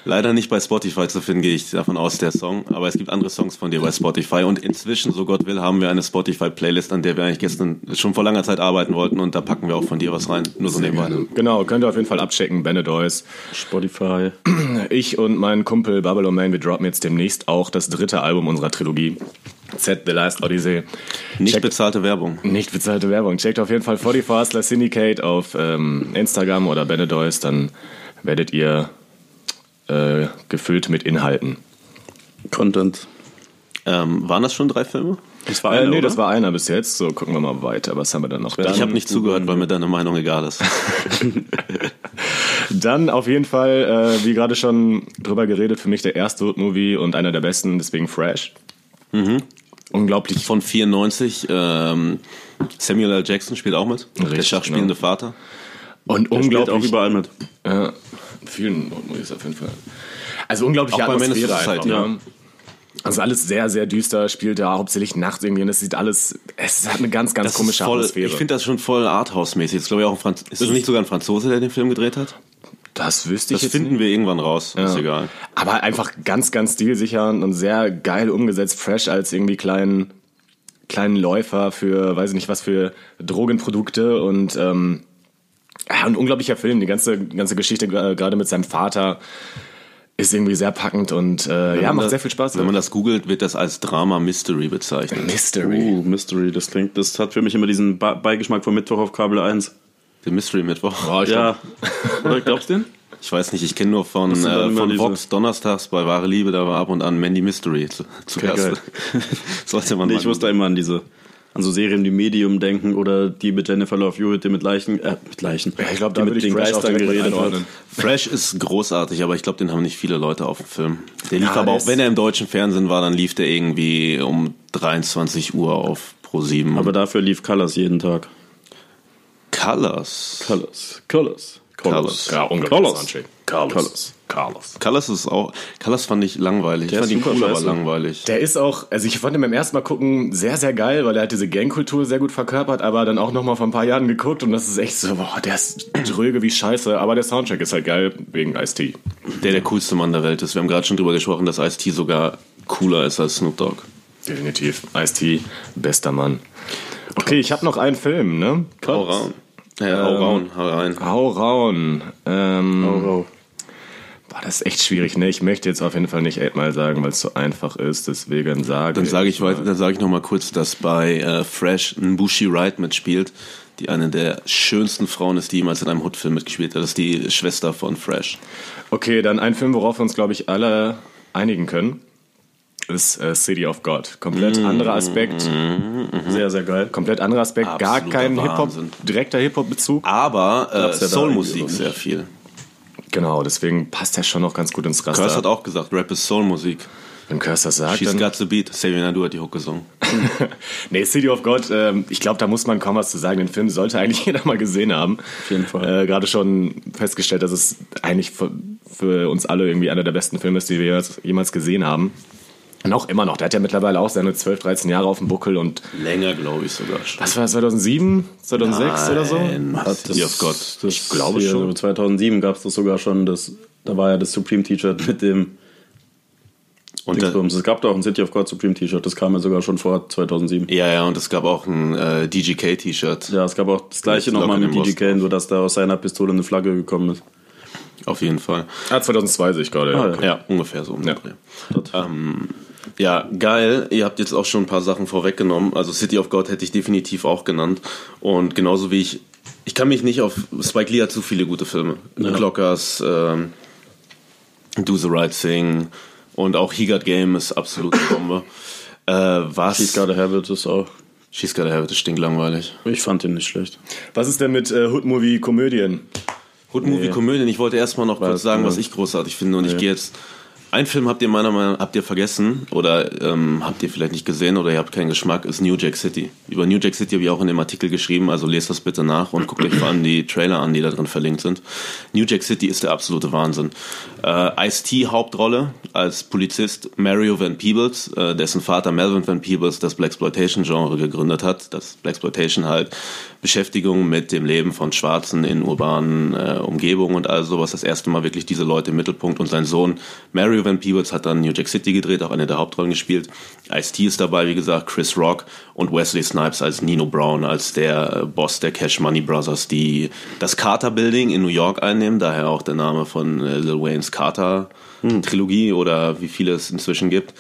C: Leider nicht bei Spotify zu finden, gehe ich davon aus, der Song. Aber es gibt andere Songs von dir bei Spotify. Und inzwischen, so Gott will, haben wir eine Spotify-Playlist, an der wir eigentlich gestern schon vor langer Zeit arbeiten wollten. Und da packen wir auch von dir was rein. Nur so nebenbei.
D: Genau, könnt ihr auf jeden Fall abchecken, Benedois.
B: Spotify.
D: Ich und mein Kumpel Babylon Man, wir droppen jetzt demnächst auch das dritte Album unserer Trilogie. Z, The Last Odyssey.
C: Nicht
D: Checkt-
C: bezahlte Werbung.
D: Nicht bezahlte Werbung. Checkt auf jeden Fall 44 Hustler Syndicate auf ähm, Instagram oder Benedois, dann werdet ihr äh, gefüllt mit Inhalten.
B: Content.
C: Ähm, waren das schon drei Filme?
B: Das war
D: Äh,
B: einer,
D: nee,
B: oder?
D: das war einer bis jetzt. So, gucken wir mal weiter. Was haben wir dann noch? Dann,
C: Ich habe nicht zugehört, weil mir deine Meinung egal ist.
D: Dann auf jeden Fall, äh, wie gerade schon drüber geredet, für mich der erste Hood-Movie und einer der besten, deswegen Fresh. Unglaublich
C: Von 94, ähm, Samuel L. Jackson spielt auch mit. der
D: Richtig,
C: schachspielende
D: genau.
C: Vater.
D: und
B: Der spielt auch
D: unglaublich.
B: überall mit.
D: Ja, vielen Hood-Movies auf jeden Fall. Also unglaubliche
C: Auch
D: Atmosphäre einfach.
C: Society,
D: Ne? Also alles sehr, sehr düster, spielt da hauptsächlich nachts irgendwie und es sieht alles, es hat eine ganz, ganz
C: Das
D: komische
C: ist voll,
D: Atmosphäre.
C: ich finde das schon voll Arthouse-mäßig. Ist, glaube ich, auch ein Franz ist das nicht sogar ein Franzose, der den Film gedreht hat?
D: das wüsste ich
C: Das finden
D: nicht.
C: wir irgendwann raus. Ist
D: Ja.
C: egal.
D: Aber einfach ganz, ganz stilsicher und sehr geil umgesetzt, fresh als irgendwie kleinen, kleinen Läufer für, weiß ich nicht was, für Drogenprodukte und, ähm, ja, ein unglaublicher Film. Die ganze, ganze Geschichte gerade mit seinem Vater ist irgendwie sehr packend und äh, ja, macht
C: das-
D: sehr viel Spaß.
C: Wenn man das googelt, wird das als Drama-Mystery bezeichnet.
D: Mystery.
B: Uh, Mystery, das klingt, das hat für mich immer diesen Ba- Beigeschmack von Mittwoch auf Kabel 1.
C: Der Mystery-Mittwoch.
D: Oh, ich
B: Ja. Oder glaubst du den?
C: Ich weiß nicht, ich kenne nur von, äh, von Vox donnerstags bei Wahre Liebe, da war ab und an Mandy Mystery zu, zu
B: Okay,
C: Gast. Sollte man
B: Nee, ich musste immer an diese, an so Serien wie Medium denken oder die mit Jennifer Love Hewitt, die mit Leichen, äh, mit Leichen.
D: Ja, ich glaube,
B: die
D: da
B: mit den
D: Fresh
B: Geistern geredet hat.
C: Fresh ist großartig, aber ich glaube, den haben nicht viele Leute auf dem Film. Der lief
D: Ja,
C: aber auch, wenn er im deutschen Fernsehen war, dann lief der irgendwie um 23 Uhr auf Pro 7.
B: Aber dafür lief Colors jeden Tag.
C: Colors.
B: Colors. Colors.
C: Colors.
D: Ja, unglaublicher
B: Colors.
D: Soundtrack. Carlos.
B: Carlos.
D: Carlos.
C: Ist auch, Colors fand ich langweilig.
B: Der
C: ich fand
B: ist
C: ihn cool, aber langweilig.
D: Der ist auch, also ich fand ihn beim ersten Mal gucken sehr, sehr geil, weil er halt diese Gangkultur sehr gut verkörpert, aber dann auch nochmal vor ein paar Jahren geguckt und das ist echt so, boah, der ist dröge wie scheiße, aber der Soundtrack ist halt geil wegen Ice-T.
C: Der der coolste Mann der Welt ist. Wir haben gerade schon drüber gesprochen, dass Ice-T sogar cooler ist als Snoop Dogg.
D: Definitiv. Ice-T, bester Mann. Okay, ich habe noch einen Film, ne?
C: Hau raun. Ja, hau raun, hau rein.
D: Hau raun. Ähm,
B: Oh,
D: Boah, das ist echt schwierig, ne? Ich möchte jetzt auf jeden Fall nicht Mile sagen, weil es so einfach ist, deswegen sage
C: Dann sage ich, weiter- dann sage ich noch mal kurz, dass bei äh, Fresh Mbushi Wright mitspielt, die eine der schönsten Frauen ist, die jemals in einem Hood-Film mitgespielt hat. Das ist die Schwester von Fresh.
D: Okay, dann ein Film, worauf wir uns, glaube ich, alle einigen können, ist äh, City of God. Komplett anderer Aspekt.
B: Sehr, sehr geil.
D: Komplett anderer Aspekt. Gar
C: Absoluter
D: kein Hip-Hop, direkter Hip-Hop-Bezug.
C: Aber äh, Soul-Musik sehr viel.
D: Genau, deswegen passt er schon noch ganz gut ins Raster.
C: Curse hat auch gesagt, Rap ist Soul-Musik.
D: Wenn Curse das sagt,
C: She's
D: dann...
C: got the beat. Xavier Naidoo hat die Hook gesungen.
D: nee, City of God, ähm, ich glaube, da muss man kaum was zu sagen. Den Film sollte eigentlich jeder mal gesehen haben. Auf
B: jeden Fall.
D: Äh, Gerade schon festgestellt, dass es eigentlich für, für uns alle irgendwie einer der besten Filme ist, die wir jemals gesehen haben. Auch immer noch. Der hat ja mittlerweile auch seine 12, 13 Jahre auf dem Buckel und
C: Länger, glaube ich sogar schon.
D: was war das, 2007, 2006 oder so?
C: Hat City of God.
B: Das,
D: Ich glaube
B: hier,
D: schon.
B: 2007 gab es das sogar schon. Das, da war ja das Supreme-T-Shirt mit dem
C: Und
B: Dingsbums. Es gab doch ein City of God Supreme-T-Shirt. Das kam ja sogar schon vor 2007.
C: ja, ja, und es gab auch ein äh, DGK-T-Shirt.
B: Ja, es gab auch das gleiche nochmal mit DJK, nur dass da aus seiner Pistole eine Flagge gekommen ist.
C: Auf jeden Fall.
D: Ah, 2002 sehe ich gerade.
B: Ah,
D: ja.
B: ja.
C: Ja, ungefähr so. um
D: Ja.
C: Ähm, ja, geil. Ihr habt jetzt auch schon ein paar Sachen vorweggenommen. Also City of God hätte ich definitiv auch genannt. Und genauso wie ich, ich kann mich nicht auf, Spike Lee hat zu viele gute Filme. Clockers, ähm, Do the Right Thing und auch He Got Game ist absolute Bombe. äh, was?
B: She's Got a Habit ist auch.
C: She's Got a Habit ist stinklangweilig.
B: Ich fand den nicht schlecht.
D: Was ist denn mit äh, Hood-Movie-Komödien?
C: Hood-Movie-Komödien. Ich wollte erstmal noch kurz
B: Was,
C: sagen,
B: ja.
C: was ich großartig finde. Und ich gehe jetzt. Ein Film habt ihr meiner Meinung nach habt ihr vergessen oder ähm, habt ihr vielleicht nicht gesehen oder ihr habt keinen Geschmack, ist New Jack City. Über New Jack City habe ich auch in dem Artikel geschrieben, also lest das bitte nach und guckt euch vor allem die Trailer an, die da drin verlinkt sind. New Jack City ist der absolute Wahnsinn. Äh, Ice-T Hauptrolle als Polizist Mario Van Peebles, äh, dessen Vater Melvin Van Peebles das Blaxploitation-Genre gegründet hat. Das Blaxploitation halt Beschäftigung mit dem Leben von Schwarzen in urbanen äh, Umgebungen und all sowas. Das erste Mal wirklich diese Leute im Mittelpunkt und sein Sohn Mario Van Peebles hat dann New Jack City gedreht, auch eine der Hauptrollen gespielt. Ice-T ist dabei, wie gesagt, Chris Rock und Wesley Snipes als Nino Brown, als der äh, Boss der Cash Money Brothers, die das Carter Building in New York einnehmen, daher auch der Name von äh, Lil Waynes Carter Trilogie oder wie viele es inzwischen gibt.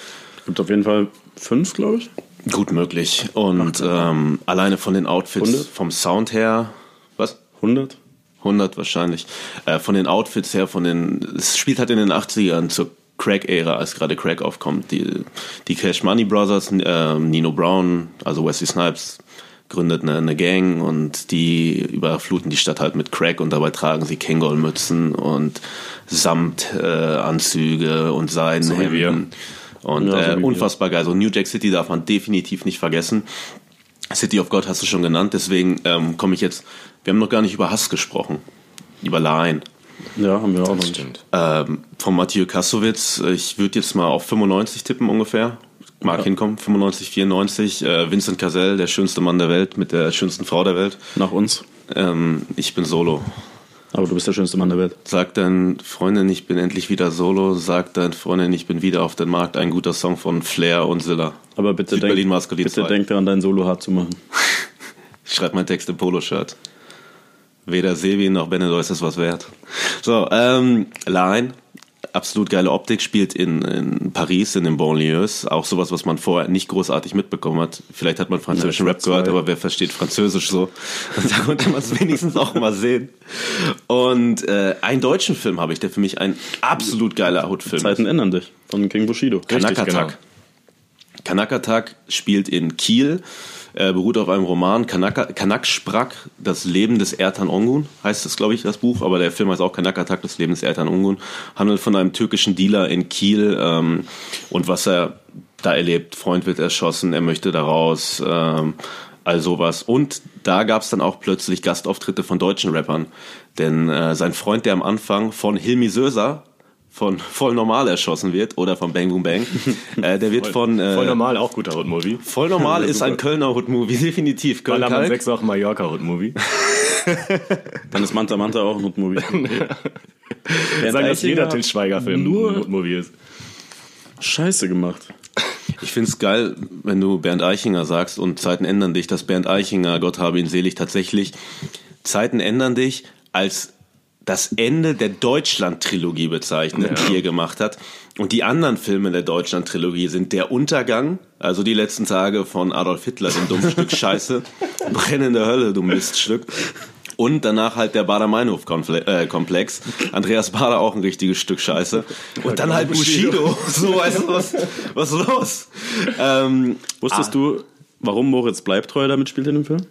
B: Gibt auf jeden Fall fünf, glaube ich.
C: Gut möglich. Und ähm, alleine von den Outfits,
B: 100?
C: vom Sound her, was?
B: 100?
C: 100 wahrscheinlich. Äh, von den Outfits her, von den, es spielt halt in den 80ern zur Crack-Ära, als gerade Crack aufkommt. Die, die Cash Money Brothers, äh, Nino Brown, also Wesley Snipes, gründet eine, eine Gang und die überfluten die Stadt halt mit Crack und dabei tragen sie Kangol-Mützen und Samtanzüge äh, und Seidenhemden. Und
B: Ja, so
C: äh, unfassbar geil. So New Jack City darf man definitiv nicht vergessen. City of God hast du schon genannt, deswegen ähm, komme ich jetzt. Wir haben noch gar nicht über Hass gesprochen. Über Laien.
B: Ja, haben wir auch noch nicht.
C: Ähm, von Mathieu Kassowitz, ich würde jetzt mal auf 95 tippen ungefähr. Mag hinkommen, 95, 94. Äh, Vincent Cassel, der schönste Mann der Welt mit der schönsten Frau der Welt.
B: Nach uns.
C: Ähm, ich bin Solo.
B: Aber du bist der schönste Mann der Welt.
C: Sag dein Freundin, ich bin endlich wieder Solo. Sag dein Freundin, ich bin wieder auf dem Markt. Ein guter Song von Flair und Zilla.
B: Aber bitte, denk, bitte
C: 2.
B: denk daran, dein Solo hart zu machen.
C: Ich schreibe meinen Text im Poloshirt. Weder Sevi noch Benedor ist es was wert. So, ähm, Line. Absolut geile Optik, spielt in, in Paris, in den Banlieues. Auch sowas, was man vorher nicht großartig mitbekommen hat. Vielleicht hat man französischen Rap gehört, aber wer versteht Französisch so? Da konnte man es wenigstens auch mal sehen. Und äh, einen deutschen Film habe ich, der für mich ein absolut geiler Hautfilm ist.
B: Zeiten ändern dich. Von King Bushido.
C: Kanakatak.
D: genau.
C: Kanakatak spielt in Kiel, äh, beruht auf einem Roman Kanaka, Kanaksprack, das Leben des Ertan Ongun, heißt es, glaube ich, das Buch, aber der Film heißt auch Kanakatak, das Leben des Ertan Ongun, handelt von einem türkischen Dealer in Kiel ähm, und was er da erlebt. Freund wird erschossen, er möchte da raus, ähm, all sowas. Und da gab es dann auch plötzlich Gastauftritte von deutschen Rappern, denn äh, sein Freund, der am Anfang von Hilmi Söser von Voll Normal erschossen wird oder von Bang Boom Bang, äh, der wird von äh,
D: Voll normal, auch guter Hood-Movie.
C: Voll normal ist ein Kölner Hood-Movie, definitiv. Köln
D: Ballermann
C: Kalk.
D: 6 auch Mallorca Hood-Movie.
B: Dann ist Manta Manta auch ein Hut-Movie.
D: Sagen, dass jeder Til Schweiger-Film
B: nur-
D: ein Hood-Movie ist.
B: Scheiße gemacht.
C: Ich find's geil, wenn du Bernd Eichinger sagst und Zeiten ändern dich, dass Bernd Eichinger, Gott habe ihn selig, tatsächlich Zeiten ändern dich als das Ende der Deutschland-Trilogie bezeichnet, die er gemacht hat. Und die anderen Filme der Deutschland-Trilogie sind Der Untergang, also die letzten Tage von Adolf Hitler, dem dummen Stück Scheiße, Brennende Hölle, du Miststück. Und danach halt der Bader-Meinhof-Komplex. Andreas Bader auch ein richtiges Stück Scheiße. Und dann halt Bushido. So, weißt du, was, was ist los? Ähm,
B: Wusstest du, warum Moritz Bleibtreu damit spielt in dem Film?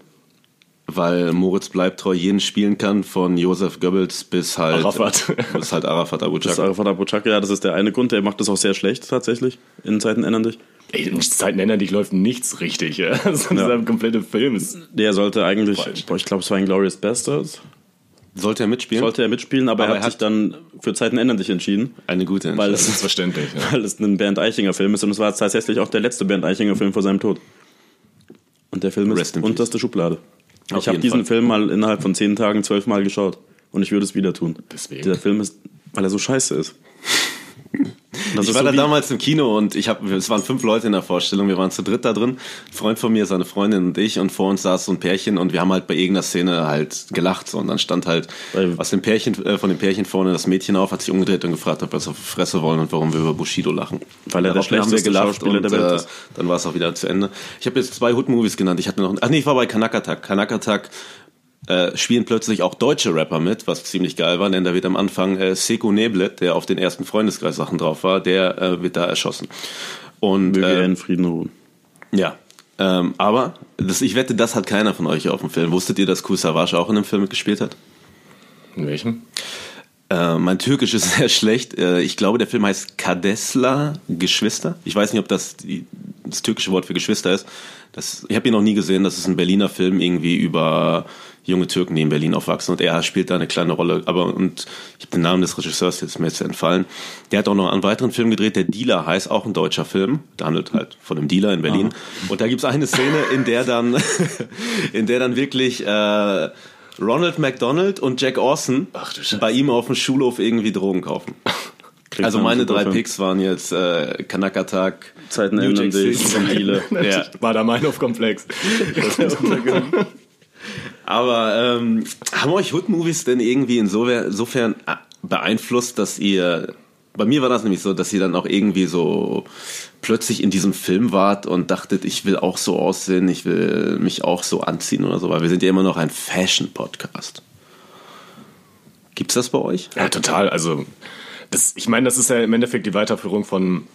C: Weil Moritz bleibt treu jeden spielen kann, von Josef Goebbels bis halt
D: Arafat.
C: bis halt Arafat Abu
B: Das ist
C: Chaka.
B: Arafat Abu ja, das ist der eine Grund. Der macht das auch sehr schlecht tatsächlich. In Zeiten ändern dich.
D: Ey, in Zeiten ändern dich läuft nichts richtig. Ja. Das ist ein kompletter Film.
B: Der sollte eigentlich, boah, ich glaube, es war ein Glorious Bastards.
C: Sollte er mitspielen?
B: Sollte er mitspielen, aber,
C: Aber
B: er
C: er
B: hat
C: hat-
B: sich dann für Zeiten ändern dich entschieden,
C: Eine gute
B: weil
C: Entscheidung.
B: es,
D: selbstverständlich. Ja.
B: weil es ein Bernd Eichinger Film ist und es war tatsächlich auch der letzte Bernd Eichinger Film vor seinem Tod. Und der Film ist unterste Schublade.
C: Auf
B: ich habe diesen
C: Fall.
B: Film mal innerhalb von zehn Tagen zwölfmal geschaut und ich würde es wieder tun.
D: Deswegen.
B: Dieser Film ist, weil er so scheiße ist. Das
C: ich war
B: so
C: da damals im Kino und ich habe, es waren fünf Leute in der Vorstellung, wir waren zu dritt da drin, ein Freund von mir, seine Freundin und ich und vor uns saß so ein Pärchen und wir haben halt bei irgendeiner Szene halt gelacht so und dann stand halt aus dem Pärchen, äh, von dem Pärchen vorne das Mädchen auf, hat sich umgedreht und gefragt, ob wir es auf die Fresse wollen und warum wir über Bushido lachen.
B: Weil er der
C: Daraufhin wir
B: schlechteste
C: gelacht
B: Schauspieler
C: und,
B: der Welt
C: äh,
B: ist.
C: Dann war es auch wieder zu Ende. Ich habe jetzt zwei Hood-Movies genannt. Ich hatte noch, ach nee, ich war bei Kanakatak. Kanakatak äh, spielen plötzlich auch deutsche Rapper mit, was ziemlich geil war, denn da wird am Anfang äh, Seko Neblet, der auf den ersten Freundeskreis-Sachen drauf war, der äh, wird da erschossen. Und
B: Möge er
C: äh,
B: in Frieden ruhen.
C: ja, ähm, aber das, ich wette, das hat keiner von euch auf dem Film. Wusstet ihr, dass Savas auch in dem Film mitgespielt hat?
D: In welchem?
C: Äh, mein Türkisch ist sehr schlecht. Äh, ich glaube, der Film heißt Kadesla Geschwister. Ich weiß nicht, ob das die, das türkische Wort für Geschwister ist. Das, ich habe ihn noch nie gesehen. Das ist ein Berliner Film irgendwie über junge Türken, die in Berlin aufwachsen. Und er spielt da eine kleine Rolle. Aber und ich habe den Namen des Regisseurs jetzt mir jetzt entfallen. Der hat auch noch einen weiteren Film gedreht. Der Dealer heißt auch ein deutscher Film. Der handelt halt von einem Dealer in Berlin. Und da gibt's eine Szene, in der dann, in der dann wirklich äh, Ronald McDonald und Jack Orson bei ihm auf dem Schulhof irgendwie Drogen kaufen.
B: Kriegt
C: Also meine drei
B: Film.
C: Picks waren jetzt äh, Kanakatak,
B: Zeiten
C: New
B: ändern
C: Jack
B: sich.
D: War da mein Komplex.
C: Aber ähm, haben euch Hood-Movies denn irgendwie insofern äh, beeinflusst, dass ihr. Bei mir war das nämlich so, dass ihr dann auch irgendwie so plötzlich in diesem Film wart und dachtet, ich will auch so aussehen, ich will mich auch so anziehen oder so, weil wir sind ja immer noch ein Fashion-Podcast. Gibt's das bei euch?
D: Ja, total. Also, das, ich meine, das ist ja im Endeffekt die Weiterführung von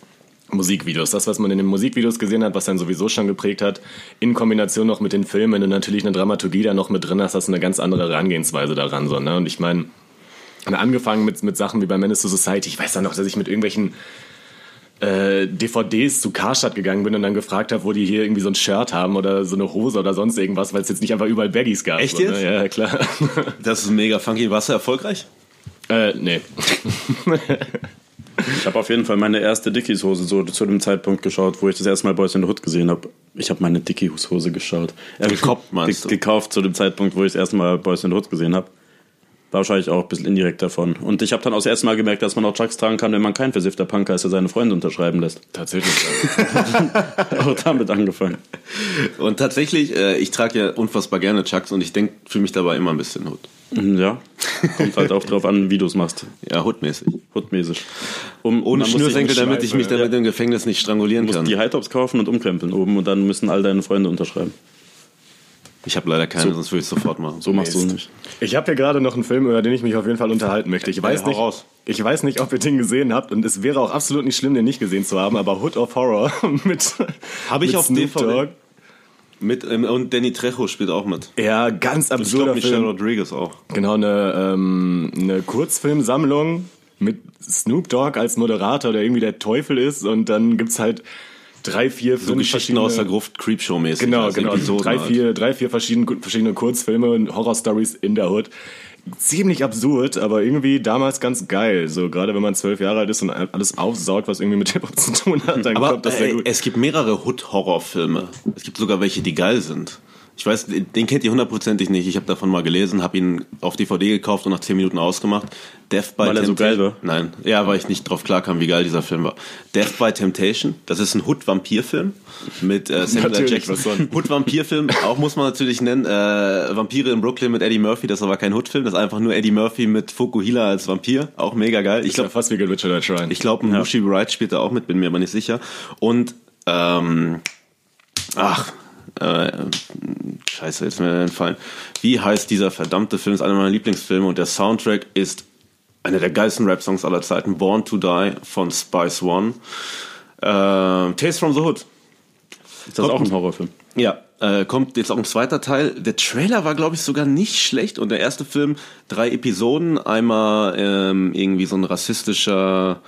D: Musikvideos. Das, was man in den Musikvideos gesehen hat, was dann sowieso schon geprägt hat, in Kombination noch mit den Filmen, wenn du natürlich eine Dramaturgie da noch mit drin hast, hast du eine ganz andere Herangehensweise daran. So, ne? Und ich meine, angefangen mit, mit Sachen wie bei Menace to Society, ich weiß dann noch, dass ich mit irgendwelchen äh, DVDs zu Karstadt gegangen bin und dann gefragt habe, wo die hier irgendwie so ein Shirt haben oder so eine Hose oder sonst irgendwas, weil es jetzt nicht einfach überall Baggies gab.
C: Echt
D: so,
C: jetzt?
D: Ne? Ja, klar.
C: Das ist mega funky. Warst du erfolgreich?
D: äh, nee.
B: Ich habe auf jeden Fall meine erste Dickies-Hose so zu dem Zeitpunkt geschaut, wo ich das erste Mal Boys in the Hood gesehen habe. Ich habe meine Dickies-Hose geschaut. Äh,
C: Gekoppt, meinst du?
B: Gekauft zu dem Zeitpunkt, wo ich das erste Mal Boys in the Hood gesehen habe. Wahrscheinlich auch ein bisschen indirekt davon. Und ich habe dann auch das erste Mal gemerkt, dass man auch Chucks tragen kann, wenn man kein versiffter Punker ist, der seine Freunde unterschreiben lässt.
D: Tatsächlich.
B: Auch damit angefangen.
C: Und tatsächlich, äh, ich trage ja unfassbar gerne Chucks und ich denke, fühle mich dabei immer ein bisschen Hood.
B: Mhm, Ja, kommt halt auch drauf an, wie du es machst.
C: Ja, Hood-mäßig.
B: Hoodmäßig. Um,
C: Ohne Schnürsenkel, damit ich mich damit im Gefängnis nicht strangulieren
B: Du musst
C: kann.
B: die High-Tops kaufen und umkrempeln oben und dann müssen all deine Freunde unterschreiben.
C: Ich habe leider keine, sonst würde ich es sofort machen.
B: So machst du es nicht.
D: Ich habe hier gerade noch einen Film, über den ich mich auf jeden Fall unterhalten möchte. Ich weiß
C: hau
D: nicht,
C: raus.
D: ich weiß nicht, ob ihr den gesehen habt und es wäre auch absolut nicht schlimm, den nicht gesehen zu haben. Aber Hood of Horror mit
C: Habe ich
D: mit
C: auf
D: Snoop
C: DVD.
D: Dogg.
C: Mit, ähm, und Danny Trejo spielt auch mit.
D: Ja, ganz
C: Ich
D: absurder
C: glaube, Michelle. Rodriguez auch.
D: Genau eine ähm, eine Kurzfilmsammlung mit Snoop Dogg als Moderator, der irgendwie der Teufel ist und dann gibt's halt drei, vier,
C: So
D: fünf
C: Geschichten aus der
D: verschiedene-
C: Gruft, Creepshow-mäßig.
D: Genau,
C: also
D: genau.
C: Episoden
D: drei, vier, drei, vier verschiedene, verschiedene Kurzfilme und Horror-Stories in der Hood. Ziemlich absurd, aber irgendwie damals ganz geil. So, gerade wenn man zwölf Jahre alt ist und alles aufsaugt, was irgendwie mit Hip-Hop zu tun hat, dann
C: Aber
D: kommt das sehr
C: äh,
D: gut.
C: es gibt mehrere Hood-Horror-Filme. Es gibt sogar welche, die geil sind. Ich weiß, den kennt ihr hundertprozentig nicht. Ich habe davon mal gelesen, habe ihn auf DVD gekauft und nach zehn Minuten ausgemacht. Death by
B: Weil er so geil war?
C: Nein, ja, weil ich nicht drauf klarkam, wie geil dieser Film war. Death by Temptation. Das ist ein Hood-Vampir-Film mit äh, Samuel L.
D: Natürlich,
C: Jackson. Hood-Vampir-Film, auch muss man natürlich nennen. Äh, Vampire in Brooklyn mit Eddie Murphy. Das ist aber kein Hood-Film. Das ist einfach nur Eddie Murphy mit Fukuhila als Vampir. Auch mega geil. Ich
D: glaube, fast wie Richard Shrine.
C: ich glaube, ja. Mushi Wright spielt da auch mit, bin mir aber nicht sicher. Und, ähm, ach, äh, scheiße, jetzt ist mir entfallen. Wie heißt dieser verdammte Film? Ist einer meiner Lieblingsfilme und der Soundtrack ist einer der geilsten Rap-Songs aller Zeiten. Born to Die von Spice One. Äh, Tales from the Hood.
B: Ist das auch ein Horrorfilm?
C: Ja, äh, kommt jetzt auch ein zweiter Teil. Der Trailer war, glaube ich, sogar nicht schlecht. Und der erste Film, drei Episoden. Einmal ähm, irgendwie so ein rassistischer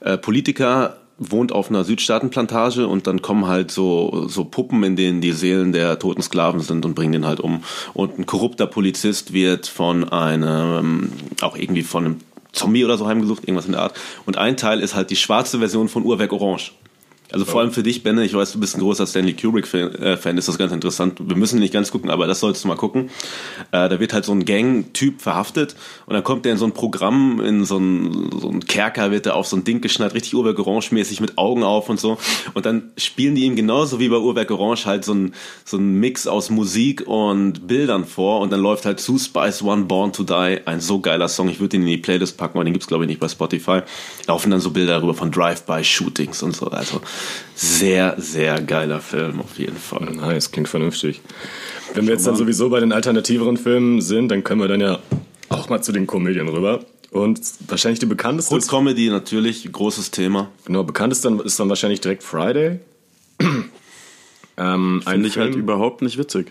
C: äh, Politiker wohnt auf einer Südstaatenplantage und dann kommen halt so, so Puppen, in denen die Seelen der toten Sklaven sind und bringen den halt um. Und ein korrupter Polizist wird von einem, auch irgendwie von einem Zombie oder so heimgesucht, irgendwas in der Art. Und ein Teil ist halt die schwarze Version von Uhrwerk Orange. Also vor allem für dich, Benne, ich weiß, du bist ein großer Stanley Kubrick-Fan, äh, ist das ganz interessant. Wir müssen nicht ganz gucken, aber das solltest du mal gucken. Äh, da wird halt so ein Gang-Typ verhaftet und dann kommt der in so ein Programm, in so ein, so ein Kerker, wird er auf so ein Ding geschnallt, richtig Urwerk Orange-mäßig mit Augen auf und so. Und dann spielen die ihm genauso wie bei Urwerk Orange halt so ein, so ein Mix aus Musik und Bildern vor und dann läuft halt zu Spice One Born to Die, ein so geiler Song. Ich würde den in die Playlist packen, aber den gibt's glaube ich nicht bei Spotify. Laufen dann so Bilder darüber von Drive-by-Shootings und so. Also sehr, sehr geiler Film auf jeden Fall.
D: Nice, klingt vernünftig. Wenn wir jetzt dann sowieso bei den alternativeren Filmen sind, dann können wir dann ja auch mal zu den Komödien rüber. Und wahrscheinlich die bekannteste.
C: Hood Comedy natürlich, großes Thema.
D: Genau, bekannteste ist dann wahrscheinlich direkt Friday. ähm,
B: Finde ich halt überhaupt nicht witzig.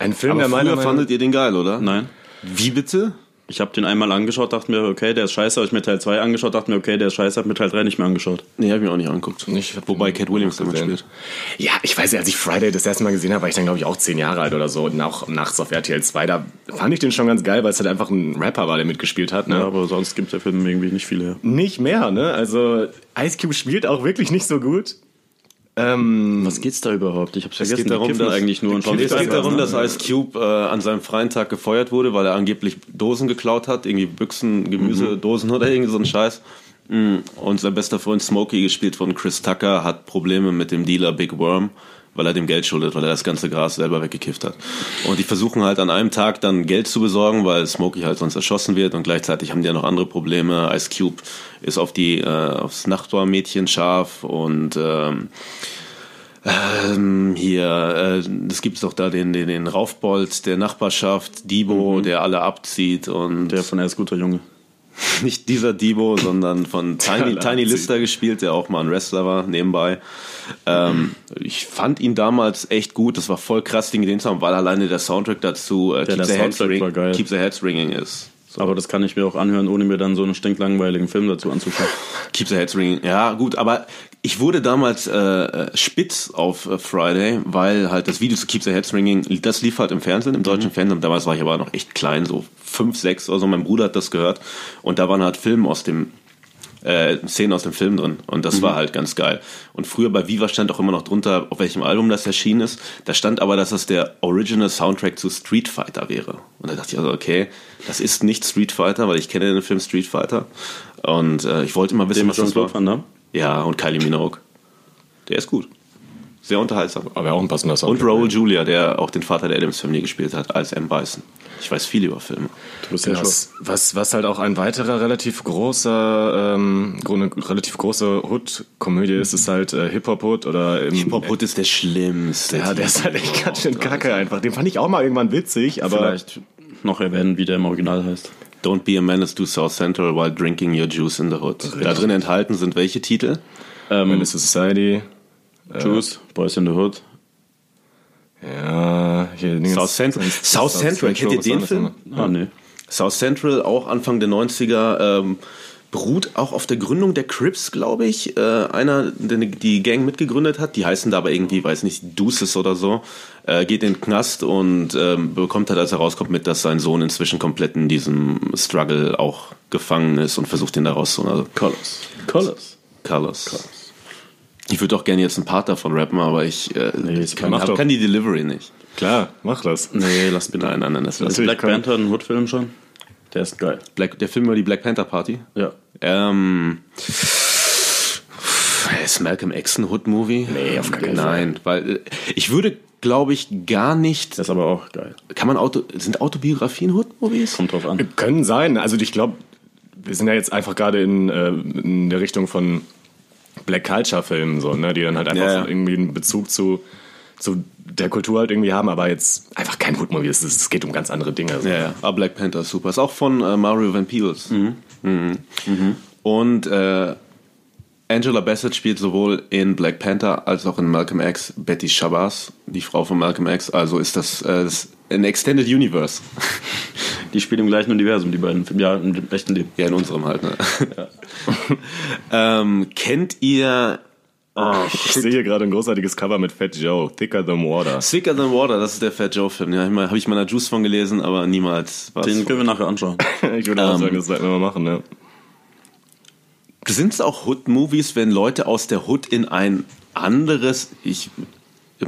D: Ein Film,
C: Aber
D: der meiner Meinung
C: fandet ihr den geil, oder?
B: Nein.
C: Wie bitte?
B: Ich habe den einmal angeschaut, dachte mir, okay, der ist scheiße. Habe ich mir Teil 2 angeschaut, dachte mir, okay, der ist scheiße. Habe mir Teil 3 nicht mehr angeschaut.
C: Nee, hab ich mir auch nicht angeguckt.
D: Ich
C: Wobei Cat Williams damit spielt.
D: Ja, ich weiß ja, als ich Friday das erste Mal gesehen habe, war ich dann, glaube ich, auch zehn Jahre alt oder so. Und auch nachts auf RTL 2, da fand ich den schon ganz geil, weil es halt einfach ein Rapper war, der mitgespielt hat. Ne?
B: Ja, aber sonst gibt der Film irgendwie nicht viel her.
D: Nicht mehr, ne? Also Ice Cube spielt auch wirklich nicht so gut. Ähm,
B: Was geht's da überhaupt? Ich hab's vergessen.
C: geht darum, dass-
B: eigentlich nur
C: Es geht darum,
B: das
C: dass. Ice Cube äh, an seinem freien Tag gefeuert wurde, weil er angeblich Dosen geklaut hat, irgendwie Büchsen, Gemüsedosen oder irgendwie so ein Scheiß. Mm, Und sein bester Freund Smokey, gespielt von Chris Tucker, hat Probleme mit dem Dealer Big Worm, weil er dem Geld schuldet, weil er das ganze Gras selber weggekifft hat. Und die versuchen halt an einem Tag dann Geld zu besorgen, weil Smokey halt sonst erschossen wird und gleichzeitig haben die ja noch andere Probleme. Ice Cube ist auf die äh, aufs Nachbarmädchen scharf und ähm, ähm, hier, äh, es gibt doch da den, den, den Raufbold der Nachbarschaft, Dibo, der alle abzieht und
B: Der von Er ist guter Junge.
C: nicht dieser Dibo, sondern von Tiny, Tiny. Lister gespielt, der auch mal ein Wrestler war, nebenbei. Ähm, ich fand ihn damals echt gut, das war voll krass, den gesehen zu haben, weil alleine der Soundtrack dazu äh,
B: der
C: Keep, the Heads
B: Soundtrack
C: Ring,
B: war geil.
C: Keep the Heads Ringing ist.
B: Aber das kann ich mir auch anhören, ohne mir dann so einen stinklangweiligen Film dazu anzuschauen.
C: Keep the Heads Ringing. Ja, gut, aber ich wurde damals äh, äh, spitz auf äh, Friday, weil halt das Video zu Keep the Heads Ringing, das lief halt im Fernsehen, im deutschen Fernsehen. Damals war ich aber noch echt klein, so fünf, sechs oder so. Mein Bruder hat das gehört. Und da waren halt Filme aus dem äh, Szenen aus dem Film drin und das war halt ganz geil. Und früher bei Viva stand auch immer noch drunter, auf welchem Album das erschienen ist. Da stand aber, dass das der Original Soundtrack zu Street Fighter wäre. Und da dachte ich also, okay, das ist nicht Street Fighter, weil ich kenne den Film Street Fighter. Und äh, ich wollte immer wissen,
B: Dem
C: was das war.
B: Van Damme?
C: Ja, und Kylie Minogue. Der ist gut. Sehr unterhaltsam.
D: aber auch ein passender Song.
C: Und Raoul Julia, der auch den Vater der Adams Family gespielt hat, als M. Bison. Ich weiß viel über Filme.
B: Du bist ja
D: Genau.
B: schon.
D: Was, was, halt auch ein weiterer relativ großer, ähm, eine relativ große Hood-Komödie ist, ist halt äh, Hip-Hop-Hood oder im,
C: Hip-Hop-Hood ist der schlimmste.
D: Ja, der ist halt echt ganz schön kacke einfach. Den fand ich auch mal irgendwann witzig, aber
B: Vielleicht noch erwähnen, wie der im Original heißt.
C: Don't be a menace to South Central while drinking your juice in the hood. Da drin enthalten sind welche Titel?
B: Ähm,
D: Menace to Society.
B: Juice, Boys in the Hood.
D: Ja, hier
C: South Central. South Central, kennt ihr den Film?
B: Ah, nee.
C: South Central, auch Anfang der 90er, ähm, beruht auch auf der Gründung der Crips, glaube ich. Äh, einer, der die Gang mitgegründet hat, die heißen da aber irgendwie, weiß nicht, Deuces oder so, äh, geht in den Knast und ähm, bekommt halt, als er rauskommt, mit, dass sein Sohn inzwischen komplett in diesem Struggle auch gefangen ist und versucht, ihn da rauszuholen. Also
B: Colors. Colors.
C: Colors. Ich würde auch gerne jetzt einen Part davon rappen, aber ich äh,
B: Nee, ich
C: kann, hab, kann die Delivery nicht.
D: Klar, mach das.
B: Nee, lass bitte.
C: Nein, nein, nein, das
B: Ist
C: ist
B: Black
D: kann-
B: Panther ein Hood-Film schon? Der ist geil.
C: Black, der Film über die Black Panther Party.
B: Ja.
C: Ähm, ist Malcolm X ein Hood-Movie?
D: Nee, auf gar keinen
C: Nein, weil äh, ich würde, glaube ich, gar nicht.
B: Der ist aber auch geil.
C: Kann man Auto, sind Autobiografien Hood-Movies?
B: Kommt drauf an.
D: Können sein. Also ich glaube, wir sind ja jetzt einfach gerade in, äh, in der Richtung von Black Culture Filmen so, ne, die dann halt einfach
C: Ja,
D: so irgendwie einen Bezug zu, zu der Kultur halt irgendwie haben, aber jetzt einfach kein Hood-Movie. Es, es geht um ganz andere Dinge. So.
C: Ja, ja. Aber Black Panther ist super. Ist auch von äh, Mario Van Peebles. Mhm. Und äh, Angela Bassett spielt sowohl in Black Panther als auch in Malcolm X Betty Shabazz, die Frau von Malcolm X. Also ist das, äh, das ein Extended Universe.
B: Die spielen im gleichen Universum, die beiden. Ja, im echten Leben.
C: Ja, in unserem halt. Ne? ähm, kennt ihr
D: Ich sehe hier gerade ein großartiges Cover mit Fat Joe, Thicker Than Water.
C: Thicker Than Water? Das ist der Fat Joe Film. Ja, habe ich meiner Juice von gelesen, aber niemals was.
B: Den können wir nachher anschauen.
D: Ich würde auch sagen, das sollten wir mal machen, ne?
C: Sind es auch Hood-Movies, wenn Leute aus der Hood in ein anderes, ich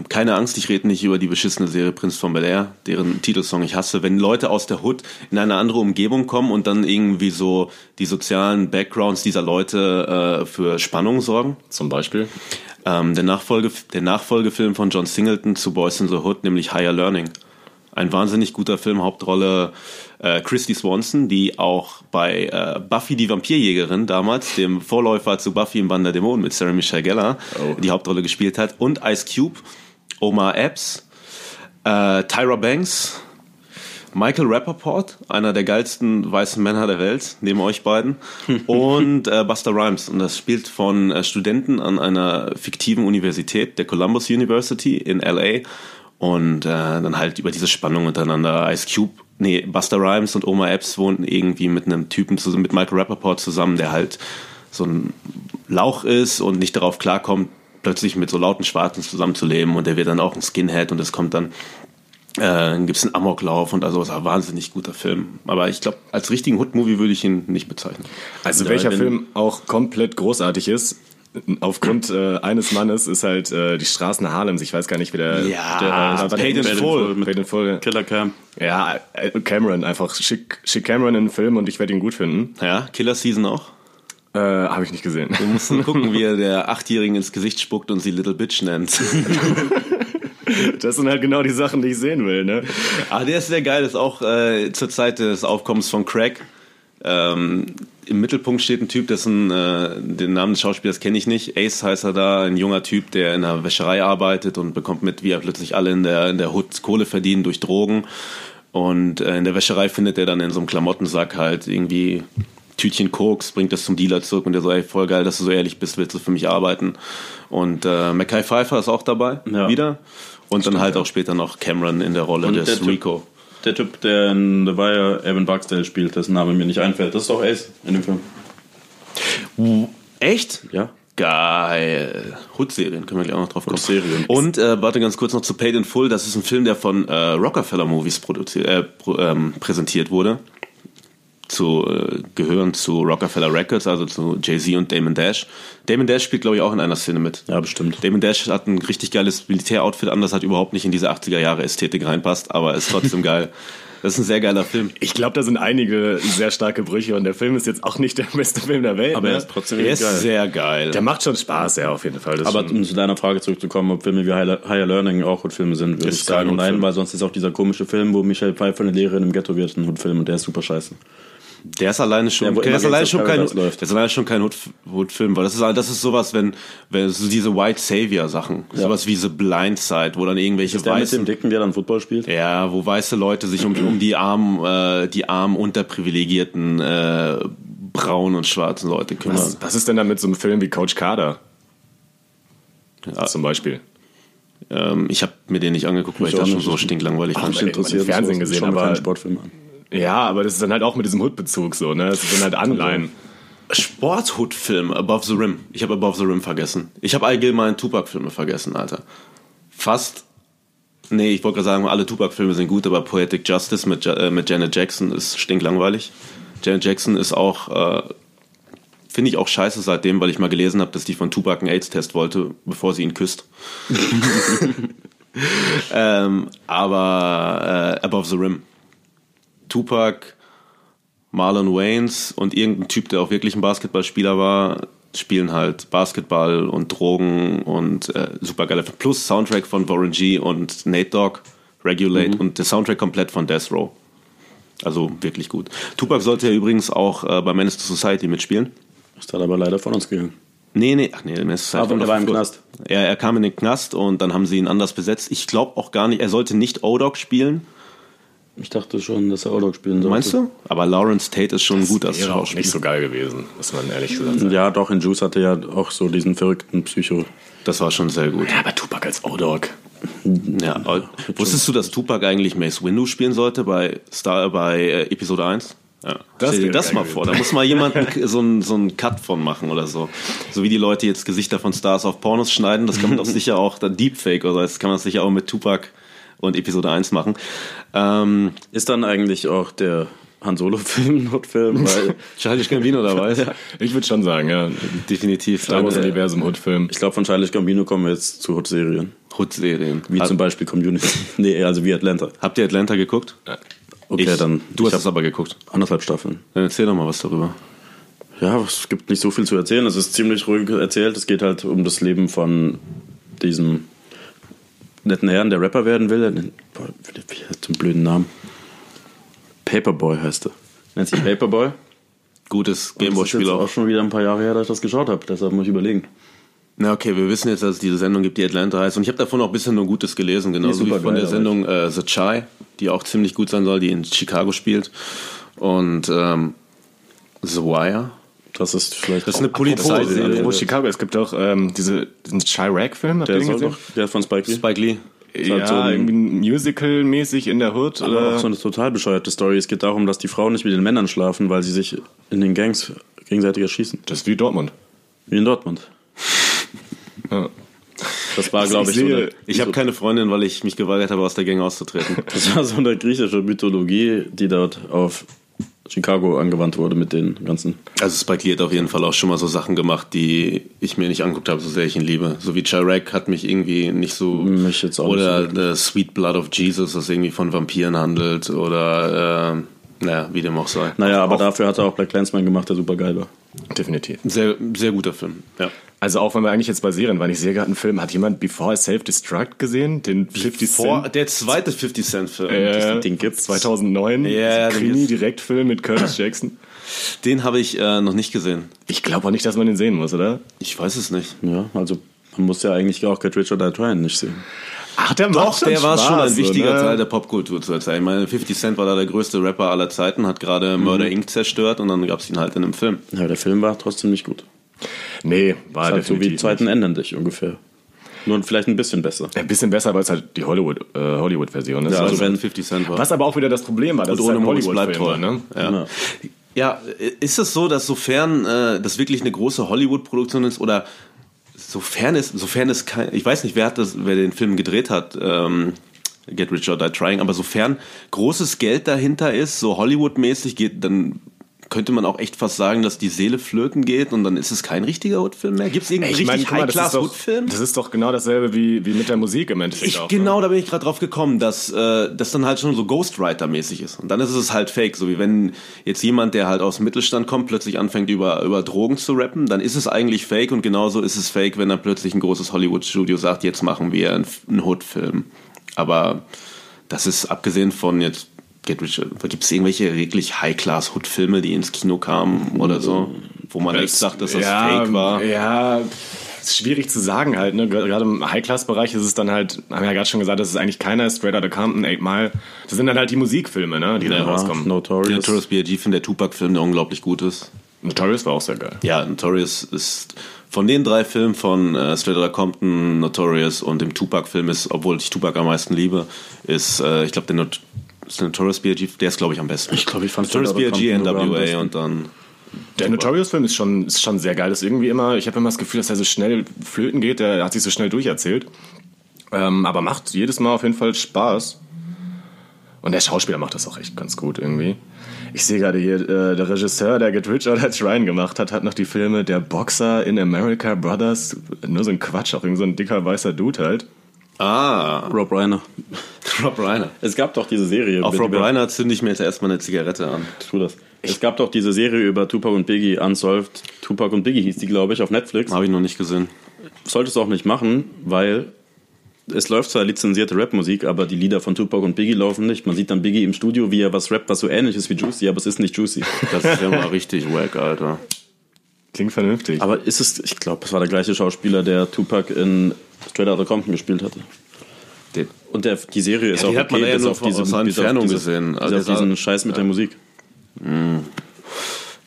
C: keine Angst, ich rede nicht über die beschissene Serie Prinz von Bel Air, deren Titelsong ich hasse. Wenn Leute aus der Hood in eine andere Umgebung kommen und dann irgendwie so die sozialen Backgrounds dieser Leute äh, für Spannung sorgen.
D: Zum Beispiel?
C: Ähm, der, Nachfolge, der Nachfolgefilm von John Singleton zu Boys in the Hood, nämlich Higher Learning. Ein wahnsinnig guter Film, Hauptrolle äh, Christy Swanson, die auch bei äh, Buffy die Vampirjägerin damals, dem Vorläufer zu Buffy im Band der Dämonen mit Sarah Michelle Gellar, oh. die Hauptrolle gespielt hat. Und Ice Cube, Omar Epps, äh, Tyra Banks, Michael Rappaport, einer der geilsten weißen Männer der Welt, neben euch beiden, und äh, Buster Rhymes. Und das spielt von äh, Studenten an einer fiktiven Universität, der Columbus University in LA. Und äh, dann halt über diese Spannung untereinander. Ice Cube, nee, Buster Rhymes und Omar Epps wohnten irgendwie mit einem Typen zusammen, mit Michael Rappaport zusammen, der halt so ein Lauch ist und nicht darauf klarkommt, plötzlich mit so lauten Schwarzen zusammenzuleben und der wird dann auch ein Skinhead und es kommt dann äh, gibt es einen Amoklauf und also ist ein wahnsinnig guter Film. Aber ich glaube, als richtigen Hood-Movie würde ich ihn nicht bezeichnen.
D: Also welcher Film auch komplett großartig ist, aufgrund äh, eines Mannes ist halt äh, die Straßen Harlems. Ich weiß gar nicht, wie der.
C: Ja, der, Paid in Full.
D: In Full. Killer Cam. Ja, äh, Cameron, einfach schick, schick Cameron in den Film und ich werde ihn gut finden.
C: Ja, Killer Season auch.
D: Äh, Habe ich nicht gesehen.
C: Du musst gucken, wie er der Achtjährigen ins Gesicht spuckt und sie Little Bitch nennt.
D: Das sind halt genau die Sachen, die ich sehen will. Ne?
C: Ah, der ist sehr geil. Das ist auch äh, zur Zeit des Aufkommens von Crack. Ähm, Im Mittelpunkt steht ein Typ, dessen äh, den Namen des Schauspielers kenne ich nicht. Ace heißt er da, ein junger Typ, der in einer Wäscherei arbeitet und bekommt mit, wie er plötzlich alle in der, in der Hood Kohle verdienen durch Drogen. Und äh, in der Wäscherei findet er dann in so einem Klamottensack halt irgendwie Tütchen Koks, bringt das zum Dealer zurück und der so, ey, voll geil, dass du so ehrlich bist, willst du für mich arbeiten? Und äh, Mackay Pfeiffer ist auch dabei, ja. wieder. Und Stimmt, dann halt ja. auch später noch Cameron in der Rolle und des der Rico.
B: Typ, der Typ, der in The Wire Evan Barksdale spielt, dessen Name mir nicht einfällt, das ist doch Ace in dem Film.
C: Uh, echt?
B: Ja.
C: Geil. Hood-Serien, können wir gleich auch noch drauf kommen. Serien. Und äh, warte ganz kurz noch zu Paid in Full. Das ist ein Film, der von äh, Rockefeller Movies produziert, äh, ähm, präsentiert wurde zu äh, gehören zu Rockefeller Records, also zu Jay-Z und Damon Dash. Damon Dash spielt, glaube ich, auch in einer Szene mit.
B: Ja, bestimmt.
C: Damon Dash hat ein richtig geiles Militäroutfit an, das hat überhaupt nicht in diese 80er Jahre Ästhetik reinpasst, aber ist trotzdem geil. Das ist ein sehr geiler Film.
D: Ich glaube, da sind einige sehr starke Brüche und der Film ist jetzt auch nicht der beste Film der Welt.
C: Aber
D: ne?
C: er ist trotzdem er ist geil. sehr geil.
D: Der macht schon Spaß, ja, auf jeden Fall.
B: Das aber um zu deiner Frage zurückzukommen, ob Filme wie Higher Learning auch Hutfilme sind, würde ich sagen nein, weil sonst ist auch dieser komische Film, wo Michelle Pfeiffer eine Lehrerin im Ghetto wird, ein Hutfilm und der ist super scheiße.
C: Der ist alleine schon, ja, der ist alleine schon kein, der ist alleine schon kein Hood-Film, weil das ist, das ist sowas, wenn, wenn so diese White Savior Sachen, ja. sowas wie The Blind Side, wo dann irgendwelche
B: ist der weißen, mit dem Dicken, der dann Football spielt?
C: Ja, wo weiße Leute sich um, um die armen, äh, die armen, unterprivilegierten, äh, braunen und schwarzen Leute kümmern.
D: Was, was ist denn da mit so einem Film wie Coach Carter? Ja. Zum Beispiel.
C: Ähm, ich habe mir den nicht angeguckt, weil ich, ich das schon so stinklangweilig fand.
D: Ich interessiert. Fernsehen gesehen, aber
B: Sportfilm an.
D: Ja, aber das ist dann halt auch mit diesem Hood-Bezug so, ne? Das ist dann halt Anleihen.
C: Sport-Hood-Film, Above the Rim. Ich habe Above the Rim vergessen. Ich habe allgemein Tupac-Filme vergessen, Alter. Fast. Nee, ich wollte gerade sagen, alle Tupac-Filme sind gut, aber Poetic Justice mit, äh, mit Janet Jackson ist stinklangweilig. Janet Jackson ist auch, äh, finde ich auch scheiße seitdem, weil ich mal gelesen habe, dass die von Tupac einen AIDS-Test wollte, bevor sie ihn küsst. ähm, aber äh, Above the Rim Tupac, Marlon Waynes und irgendein Typ, der auch wirklich ein Basketballspieler war, spielen halt Basketball und Drogen und äh, super geile plus Soundtrack von Warren G und Nate Dogg, Regulate mhm. und der Soundtrack komplett von Death Row. Also wirklich gut. Tupac sollte ja übrigens auch äh, bei Menace to Society mitspielen.
B: Ist dann aber leider von uns gegangen.
C: Nee, nee, ach nee,
B: Menace to Society. Aber er war im Knast.
C: Er, er kam in den Knast und dann haben sie ihn anders besetzt. Ich glaube auch gar nicht, er sollte nicht O-Dog spielen,
B: ich dachte schon, dass er Outlook spielen sollte.
C: Meinst du? Aber Lawrence Tate ist schon das gut als
D: Schauspieler. auch nicht so geil gewesen, muss man ehrlich gesagt
B: sagen. Ja, doch, in Juice hatte er ja auch so diesen verrückten Psycho.
C: Das war schon sehr gut.
D: Ja, aber Tupac als O-Dog.
C: Ja, wusstest du, dass Tupac eigentlich Mace Windu spielen sollte bei Star bei äh, Episode 1? Ja. Das Stell dir das mal vor. Da muss mal jemand so einen so einen Cut von machen oder so. So wie die Leute jetzt Gesichter von Stars auf Pornos schneiden, das kann man doch sicher auch, dann Deepfake oder das kann man sicher auch mit Tupac und Episode 1 machen.
B: Ähm, ist dann eigentlich auch der Han Solo-Film, Notfilm, weil
C: Charlie Gambino dabei ist.
D: Ich würde schon sagen, ja.
C: Definitiv.
D: Star Wars
C: Deine
D: Universum Hood-Film.
B: ich glaube, von Charlie Gambino kommen wir jetzt zu Hot-Serien.
C: Hood-Serien.
B: Wie
C: Hat-
B: zum Beispiel Community. nee, also wie Atlanta.
C: Habt ihr Atlanta geguckt?
B: Okay,
C: Ich-
B: dann.
C: Du
B: ich
C: hast es aber geguckt.
B: anderthalb Staffeln.
C: Dann erzähl doch mal was darüber.
B: Ja, es gibt nicht so viel zu erzählen. Es ist ziemlich ruhig erzählt. Es geht halt um das Leben von diesem netten Herrn, der Rapper werden will. Nennt- boah, Wie hat einen blöden Namen? Paperboy heißt er. Nennt sich Paperboy.
C: Gutes Gameboy-Spiel auch.
B: auch schon wieder ein paar Jahre her, dass ich das geschaut habe. Deshalb muss ich überlegen.
C: Na okay, wir wissen jetzt, dass es diese Sendung gibt, die Atlanta heißt. Und ich habe davon auch ein bisschen nur Gutes gelesen, genauso wie von
B: geil,
C: der Sendung äh, The Chai, die auch ziemlich gut sein soll, die in Chicago spielt. Und ähm, The Wire.
B: Das ist vielleicht.
C: Das ist eine Polizeiserie.
D: Apropos Chicago, es gibt auch ähm, diese, diesen Chirac-Film,
B: Der, doch, der von Spike Lee.
C: Spike Lee.
B: Ist halt
D: Ja,
B: so ein-
D: irgendwie Musical-mäßig in der Hood.
B: Aber
D: Oder?
B: auch so eine total bescheuerte Story. Es geht darum, dass die Frauen nicht mit den Männern schlafen, weil sie sich in den Gangs gegenseitig erschießen.
D: Das ist wie Dortmund.
B: Wie in Dortmund.
D: Ja.
B: Das war, glaube ich,
D: Ich
B: so eine,
C: Ich habe keine Freundin, weil ich mich geweigert habe, aus der Gang auszutreten.
B: das war so eine griechische Mythologie, die dort auf Chicago angewandt wurde mit den ganzen.
C: Also Spike Lee hat auf jeden Fall auch schon mal so Sachen gemacht, die ich mir nicht angeguckt habe, so sehr ich ihn liebe. So wie Chirac hat mich irgendwie nicht so...
B: Mich jetzt auch
C: oder
B: nicht so
C: The Sweet Blood of Jesus, das irgendwie von Vampiren handelt. Oder, äh, naja, wie dem auch sei.
B: Naja, aber dafür hat er auch Black Clansman gemacht, der super geil war.
D: Definitiv.
C: Sehr, sehr guter Film, ja.
D: Also auch wenn wir eigentlich jetzt bei Serien waren, ich sehe gerade einen Film, hat jemand Before I Self-Destruct gesehen? Den 50
C: Vor,
D: Cent?
C: der zweite 50 Cent Film.
D: Äh,
B: Ding gibt's.
D: 2009,
C: Ja, den.
D: Krimi-Direktfilm mit Curtis Jackson.
C: Den habe ich äh, noch nicht gesehen.
D: Ich glaube auch nicht, dass man den sehen muss, oder?
C: Ich weiß es nicht.
B: Ja, also man muss ja eigentlich auch Get Rich or Die Trying nicht sehen.
D: Ach, der
C: Doch, der war schon ein wichtiger
D: oder?
C: Teil der Popkultur zur Zeit. Ich meine, 50 Cent war da der größte Rapper aller Zeiten, hat gerade Murder Inc. zerstört und dann gab es ihn halt in einem Film.
B: Ja, der Film war trotzdem nicht gut.
D: Nee, war
B: halt so wie
D: definitiv
B: zweiten
D: nicht.
B: Enden dich ungefähr. Nur vielleicht ein bisschen besser.
D: Ein bisschen besser, weil es halt die Hollywood, äh, Hollywood-Version ist.
B: Ja,
C: Also
B: also
C: wenn
B: wenn-
C: 50 Cent war.
D: Was aber auch wieder das Problem war, dass
C: Und
D: es halt
C: Moritz bleibt
D: Hollywood-Film
C: treu.
D: ne?
C: Ja. ja, ist es so, dass sofern äh, das wirklich eine große Hollywood-Produktion ist oder sofern es, sofern es kein, ich weiß nicht, wer hat das, wer den Film gedreht hat, ähm, Get Rich or Die Trying, aber sofern großes Geld dahinter ist, so Hollywood-mäßig geht, dann könnte man auch echt fast sagen, dass die Seele flöten geht und dann ist es kein richtiger Hood-Film mehr. Gibt es irgendeinen richtig
D: guck mal, das ist, doch,
C: High-Class-Hood-Film?
D: das ist doch genau dasselbe wie, wie mit der Musik im Endeffekt
C: Ich,
D: auch.
C: genau,
D: Ne?
C: da bin ich gerade drauf gekommen, dass äh, das dann halt schon so Ghostwriter-mäßig ist. Und dann ist es halt fake. So wie wenn jetzt jemand, der halt aus dem Mittelstand kommt, plötzlich anfängt über, über Drogen zu rappen, dann ist es eigentlich fake und genauso ist es fake, wenn dann plötzlich ein großes Hollywood-Studio sagt, jetzt machen wir einen, einen Hood-Film. Aber das ist abgesehen von jetzt Get Rich, gibt es irgendwelche wirklich High-Class-Hood-Filme, die ins Kino kamen oder so, wo man echt sagt, dass das fake war?
D: Ja, ist schwierig zu sagen halt. Ne? Gerade im High-Class-Bereich ist es dann halt, haben wir ja gerade schon gesagt, das ist eigentlich keiner. Straight Outta Compton, Eight Mile. Das sind dann halt die Musikfilme, ne? die dann rauskommen.
C: Der
B: Notorious.
C: Notorious B.I.G. der Tupac-Film, der unglaublich gut ist.
D: Notorious war auch sehr geil.
C: Ja, Notorious ist von den drei Filmen von äh, Straight Outta Compton, Notorious und dem Tupac-Film ist, obwohl ich Tupac am meisten liebe, ist, äh, ich glaube, der, Not ist Notorious B.I.G., der ist, glaube ich, am besten.
B: Ich glaube, ich fand
C: Notorious B.I.G., NWA
B: besten.
C: und dann
D: Der Notorious-Film ist schon, ist schon sehr geil. Das ist irgendwie immer, ich habe immer das Gefühl, dass er so schnell flöten geht. Der hat sich so schnell durcherzählt. Ähm, aber macht jedes Mal auf jeden Fall Spaß. Und der Schauspieler macht das auch echt ganz gut irgendwie. Ich sehe gerade hier, äh, der Regisseur, der Get Rich or Trying gemacht hat, hat noch die Filme Der Boxer in America Brothers. Nur so ein Quatsch, auch irgend so ein dicker weißer Dude halt.
C: Ah,
B: Rob Reiner.
C: Rob Reiner.
B: Es gab doch diese Serie.
C: Auf Rob
B: über-
C: Reiner zünde ich mir jetzt erstmal eine Zigarette an.
B: Tu das. Es gab doch diese Serie über Tupac und Biggie, Unsolved. Tupac und Biggie hieß die, glaube ich, auf Netflix.
C: Habe ich noch nicht gesehen.
B: Solltest du auch nicht machen, weil es läuft zwar lizenzierte Rapmusik, aber die Lieder von Tupac und Biggie laufen nicht. Man sieht dann Biggie im Studio, wie er was rappt, was so ähnlich ist wie Juicy, aber es ist nicht Juicy.
C: Das ist ja mal richtig wack, Alter.
D: Klingt vernünftig.
B: Aber ist es, ich glaube, es war der gleiche Schauspieler, der Tupac in Straight Outta Compton gespielt hatte. Und der, die Serie ist
C: Ja,
B: auch
C: die hat man
B: okay,
C: ja
B: bis
C: nur
B: auf diese,
C: aus der
B: bis auf
C: Entfernung
B: diese,
C: gesehen.
B: Bis
C: Also
B: auf diesen Scheiß mit der Musik.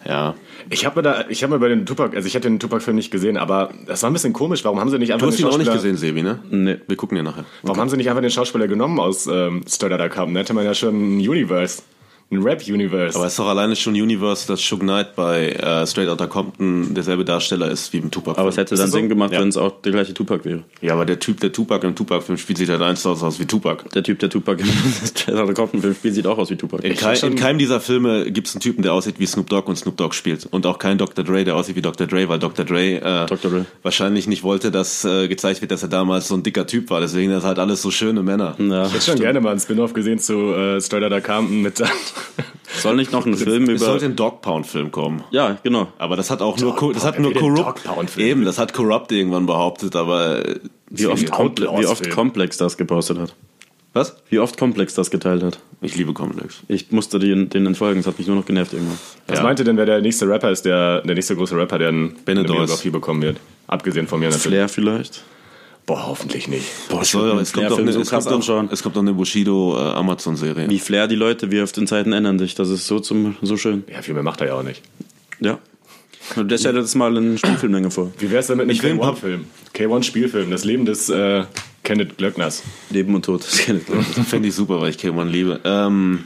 C: Ja.
D: Ich habe mir da, ich habe mir bei den Tupac, also ich habe den Tupac-Film nicht gesehen, aber das war ein bisschen komisch. Warum haben sie nicht einfach
C: Du hast
D: den
C: ihn auch nicht
D: Schauspieler-
C: gesehen, Sebi, ne?
B: Nee.
C: Wir gucken dir nachher.
D: Warum haben sie nicht einfach den Schauspieler genommen aus ähm, Straight Outta Compton? Da hätte man ja schon ein Universe ein Rap-Universe.
C: Aber es ist doch alleine schon Universe, dass Suge Knight bei äh, Straight Outta Compton derselbe Darsteller ist wie im Tupac.
B: Aber es hätte dann
D: so?
B: Sinn gemacht,
C: Ja.
B: wenn es auch der gleiche Tupac wäre.
C: ja, aber der Typ, der Tupac im Tupac-Film spielt sich halt eins aus, aus wie Tupac.
B: Der Typ, der Tupac im Straight Compton-Film spielt, sieht auch aus wie Tupac.
C: In, kei in keinem dieser Filme gibt es einen Typen, der aussieht wie Snoop Dogg und Snoop Dogg spielt. Und auch kein Dr. Dre, der aussieht wie Dr. Dre, weil Dr. Dre, äh,
B: Dr. Dre.
C: wahrscheinlich nicht wollte, dass äh, gezeigt wird, dass er damals so ein dicker Typ war. Deswegen ist halt alles so schöne Männer.
B: Ja.
D: ich hätte schon gerne mal einen Spin-off gesehen zu äh, Straight Outta Compton mit.
B: Soll nicht noch ein Film
C: Es
B: über.
C: sollte ein Dog Pound Film kommen.
B: Ja, genau.
C: Aber das hat auch nur,
D: Dog
C: das hat nur Corrupt, eben, das hat Corrupt irgendwann behauptet, aber
B: Wie oft, wie oft. Complex das gepostet hat.
C: was?
B: Wie oft Complex das geteilt hat.
C: Ich liebe Complex.
B: Ich musste den, den entfolgen, es hat mich nur noch genervt irgendwann.
D: Was
C: Ja.
D: meint ihr denn, wer der nächste Rapper ist, der, der nächste große Rapper, der ein, eine
C: Benedorz.
D: Biografie bekommen wird? Abgesehen von mir natürlich.
B: Flair vielleicht?
D: Boah, hoffentlich nicht.
B: Boah,
C: Es, soll, es, kommt doch eine,
B: so
C: es, kommt auch, es kommt noch eine Bushido äh, Amazon-Serie.
B: Wie Flair die Leute, wie auf den Zeiten ändern sich. Das ist so zum so schön.
D: Ja, viel mehr macht er ja auch nicht.
B: Ja. Der stellt jetzt mal eine Spielfilmlänge vor.
D: Wie wär's denn mit einem
C: Ich will ein paar-
D: K1-Film? K1-Spielfilm, das Leben des äh, Kenneth Glöckners.
B: Leben und Tod. Das kennt ihr.
C: Fände ich super, weil ich K1 liebe. Ähm,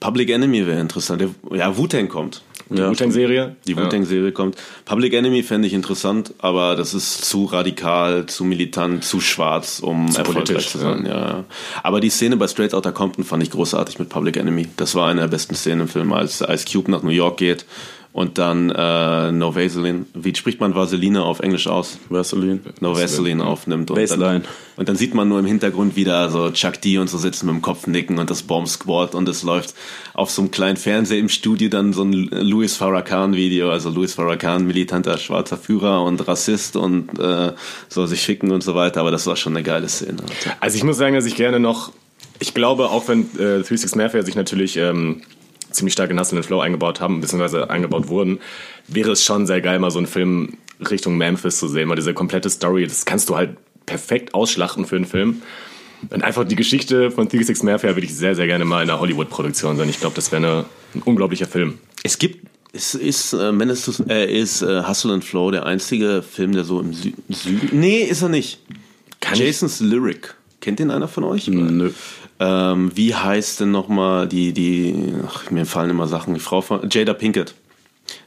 C: Public Enemy wäre interessant. Der, ja, Wu-Tang kommt.
D: Die
B: Ja,
D: Wu-Tang-Serie.
C: Die Wu-Tang-Serie kommt. Public Enemy fände ich interessant, aber das ist zu radikal, zu militant, zu schwarz, um erfolgreich
D: politisch,
C: zu sein. Ja. Aber die Szene bei Straight Outta Compton fand ich großartig mit Public Enemy. Das war eine der besten Szenen im Film, als Ice Cube nach New York geht und dann äh, No Vaseline, wie spricht man Vaseline auf Englisch aus?
B: Vaseline.
C: No Vaseline aufnimmt. Und
B: Baseline.
C: Dann, und dann sieht man nur im Hintergrund wieder so Chuck D und so sitzen mit dem Kopf nicken und das Bomb Squad und es läuft auf so einem kleinen Fernseher im Studio dann so ein Louis Farrakhan Video, also Louis Farrakhan, militanter schwarzer Führer und Rassist und äh, soll sich ficken und so weiter, aber das war schon eine geile Szene.
D: Also ich muss sagen, dass ich gerne noch, ich glaube, auch wenn äh, 36 Mafia sich natürlich ähm, ziemlich stark in Hustle and Flow eingebaut haben, beziehungsweise eingebaut wurden, wäre es schon sehr geil, mal so einen Film Richtung Memphis zu sehen, weil diese komplette Story, das kannst du halt perfekt ausschlachten für einen Film. Und einfach die Geschichte von 36 Mafia würde ich sehr, sehr gerne mal in einer Hollywood-Produktion sehen. Ich glaube, das wäre ein unglaublicher Film.
C: Es gibt ist, ist, äh, Menace äh, ist äh, Hustle and Flow der einzige Film, der so im Sü Süden. Nee, ist er nicht.
D: Kann ich-
C: Jason's Lyric. Kennt den einer von euch?
B: Nö.
C: Ähm, wie heißt denn nochmal die, die, ach, mir fallen immer Sachen, die Frau von, Jada Pinkett.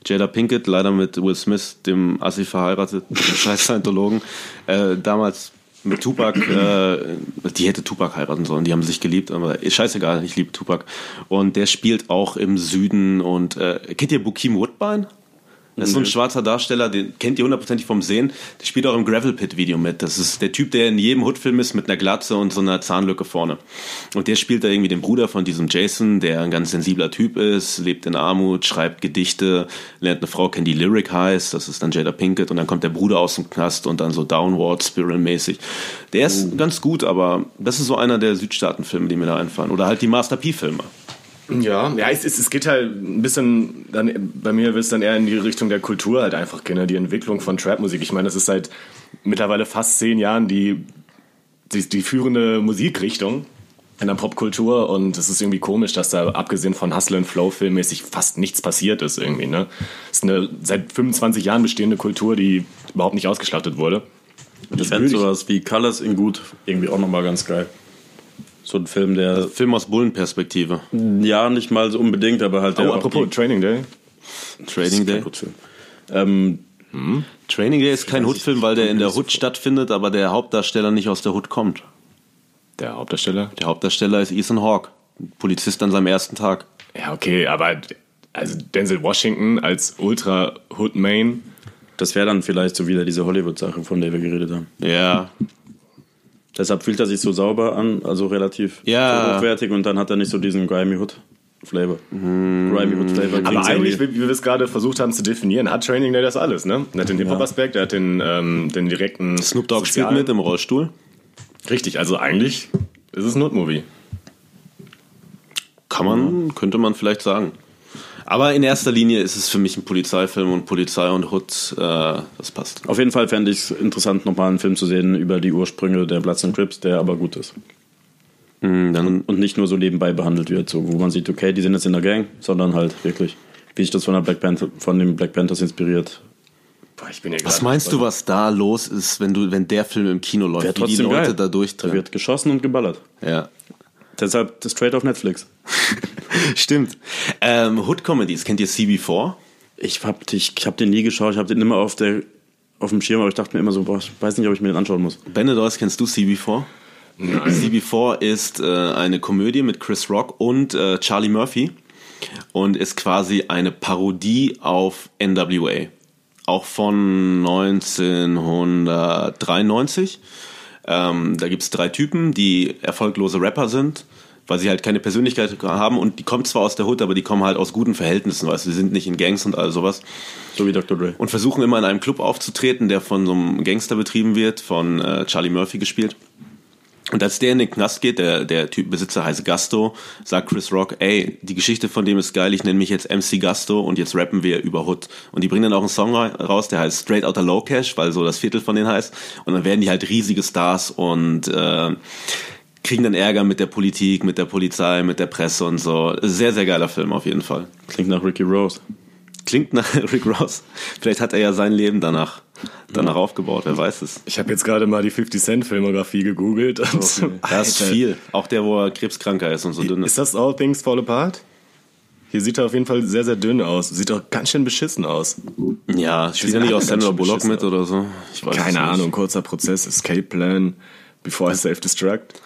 C: Jada Pinkett, leider mit Will Smith, dem Assi verheiratet, dem scheiß Scientologen, äh, damals mit Tupac, äh, die hätte Tupac heiraten sollen, die haben sich geliebt, aber scheißegal, ich liebe Tupac. Und der spielt auch im Süden und, äh, kennt ihr Bukim Woodbine? Das ist so ein schwarzer Darsteller, den kennt ihr hundertprozentig vom Sehen. Der spielt auch im Gravel Pit Video mit. Das ist der Typ, der in jedem Hoodfilm ist mit einer Glatze und so einer Zahnlücke vorne. Und der spielt da irgendwie den Bruder von diesem Jason, der ein ganz sensibler Typ ist, lebt in Armut, schreibt Gedichte, lernt eine Frau kennen, die Lyric heißt. Das ist dann Jada Pinkett. Und dann kommt der Bruder aus dem Knast und dann so Downward Spiral mäßig. Der ist ganz gut, aber das ist so einer der Südstaaten-Filme, die mir da einfallen. Oder halt die Master P-Filme.
D: Ja, ja, es, es, es geht halt ein bisschen, dann, bei mir wird es dann eher in die Richtung der Kultur halt einfach gehen, ne? die Entwicklung von Trap-Musik. Ich meine, das ist seit mittlerweile fast zehn Jahren die, die, die führende Musikrichtung in der Popkultur und es ist irgendwie komisch, dass da abgesehen von Hustle and Flow filmmäßig fast nichts passiert ist irgendwie, ne? Es ist eine seit 25 Jahren bestehende Kultur, die überhaupt nicht ausgestattet wurde. Und
B: Ich
D: das
B: fände sowas wie Colors in Gut irgendwie auch nochmal ganz geil. So ein Film, der,
C: Film aus Bullenperspektive.
B: ja, nicht mal so unbedingt, aber halt der
D: Oh, apropos Training Day.
C: Trading Day.
B: Ähm,
C: Training Day ist kein Hood-Film, weil der in der Hood stattfindet, aber der Hauptdarsteller nicht aus der Hood kommt.
D: Der Hauptdarsteller.
C: Der Hauptdarsteller ist Ethan Hawke, Polizist an seinem ersten Tag.
D: Ja, okay, aber also Denzel Washington als Ultra Hood Main.
B: das wäre dann vielleicht so wieder diese Hollywood-Sache, von der wir geredet haben.
C: Ja,
B: Deshalb fühlt er sich so sauber an, also relativ
C: Ja.
B: hochwertig und dann hat er nicht so diesen Grimy Hood Flavor. Grimy Hood Flavor.
D: Aber eigentlich, wie wie wir es gerade versucht haben zu definieren, hat Training Day das alles, ne? Er hat den Hip-Hop-Aspekt, er hat den, ähm, den direkten.
C: Snoop Dogg spielt
D: sozialen-
C: mit im Rollstuhl.
D: Richtig, also eigentlich ist es ein Notmovie.
C: Kann man, könnte man vielleicht sagen. Aber in erster Linie ist es für mich ein Polizeifilm und Polizei und Hood, äh, das passt.
B: Auf jeden Fall fände ich es interessant, nochmal einen Film zu sehen über die Ursprünge der Bloods and Crips, der aber gut ist.
C: Mhm, Dann,
B: Und nicht nur so nebenbei behandelt wird, so, wo man sieht, okay, die sind jetzt in der Gang, sondern halt wirklich, wie sich das von, der Black Panther, von den Black Panthers inspiriert.
D: Boah, ich bin ja
C: was meinst du, was da los ist, wenn du, wenn der Film im Kino läuft, wie die
B: trotzdem
C: Leute
B: geil.
C: da
B: Da
C: durchdrehen?
B: wird geschossen und geballert.
C: Ja.
B: Deshalb das Trade auf Netflix.
C: Stimmt. Ähm, Hood-Comedies, kennt ihr CB4?
B: Ich hab, ich, ich hab den nie geschaut, ich hab den immer auf, der, auf dem Schirm, aber ich dachte mir immer so, boah, ich weiß nicht, ob ich mir den anschauen muss.
C: Benedors, kennst du CB4? Nein. CB4 ist äh, eine Komödie mit Chris Rock und äh, Charlie Murphy und ist quasi eine Parodie auf NWA. Auch von 1993. Ähm, da gibt es drei Typen, die erfolglose Rapper sind, weil sie halt keine Persönlichkeit haben und die kommen zwar aus der Hood, aber die kommen halt aus guten Verhältnissen, weißt du, sie sind nicht in Gangs und all sowas.
B: So wie Dr. Dre.
C: Und versuchen immer in einem Club aufzutreten, der von so einem Gangster betrieben wird, von äh, Charlie Murphy gespielt. Und als der in den Knast geht, der, der Typ Besitzer heißt Gasto, sagt Chris Rock, ey, die Geschichte von dem ist geil, ich nenne mich jetzt MC Gasto und jetzt rappen wir über Hood. Und die bringen dann auch einen Song raus, der heißt Straight Outta Low Cash, weil so das Viertel von denen heißt. Und dann werden die halt riesige Stars und äh, kriegen dann Ärger mit der Politik, mit der Polizei, mit der Presse und so. Sehr, sehr geiler Film auf jeden Fall.
B: Klingt nach Ricky Rose.
C: Klingt nach Rick Ross. Vielleicht hat er ja sein Leben danach danach aufgebaut, wer weiß es.
D: Ich habe jetzt gerade mal die 50 Cent Filmografie gegoogelt.
C: Okay. Das ist viel. Auch der, wo er krebskranker ist und so dünn ist.
D: Ist das All Things Fall Apart? Hier sieht er auf jeden Fall sehr, sehr dünn aus. Sieht doch ganz schön beschissen aus.
C: Ja, spielt er nicht auch Sandra Bullock mit oder so?
D: Keine Ahnung, kurzer Prozess, Escape Plan, Before I Self-Destruct.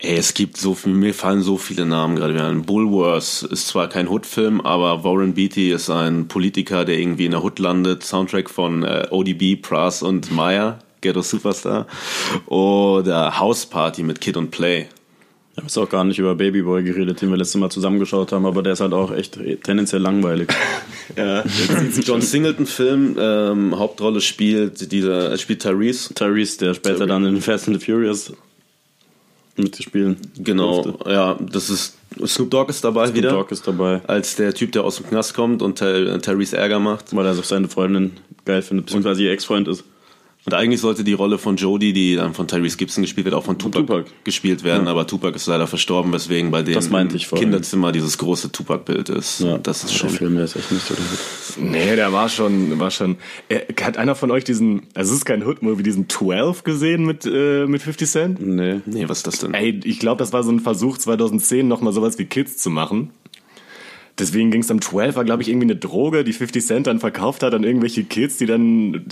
C: Ey, es gibt so viel, mir fallen so viele Namen gerade wieder ein. Bulworth ist zwar kein Hood-Film, aber Warren Beatty ist ein Politiker, der irgendwie in der Hood landet. Soundtrack von äh, ODB, Pras und Meyer, Ghetto Superstar. Oder House Party mit Kid und Play.
B: Ich habe auch gar nicht über Babyboy geredet, den wir letztes Mal zusammengeschaut haben, aber der ist halt auch echt tendenziell langweilig.
C: ja, John Singleton-Film, ähm, Hauptrolle spielt dieser, spielt Tyrese.
B: Tyrese, der später Tyrese. dann in Fast and the Furious mitspielen.
C: Genau, durfte. ja, das ist Snoop Dogg ist dabei
B: Snoop
C: wieder.
B: Snoop Dogg ist dabei.
C: Als der Typ, der aus dem Knast kommt und Tyrese Ärger macht.
B: Weil er so seine Freundin geil findet, beziehungsweise ihr Ex-Freund ist.
C: Und eigentlich sollte die Rolle von Jodie, die dann von Tyrese Gibson gespielt wird, auch von Tupac, Tupac. gespielt werden, ja. aber Tupac ist leider verstorben, weswegen bei dem Kinderzimmer dieses große Tupac-Bild ist.
B: Ja.
C: Das ist schon.
B: Der Film, der ist echt nicht so
D: gut. Nee, der war schon, war schon. Er, hat einer von euch diesen, also es ist kein Hood-Movie, diesen 12 gesehen mit, äh, mit 50 Cent?
C: Nee. Nee, was ist das denn?
D: Ey, ich glaube, das war so ein Versuch 2010 nochmal sowas wie Kids zu machen. Deswegen ging es am 12, war glaube ich irgendwie eine Droge, die 50 Cent dann verkauft hat an irgendwelche Kids, die dann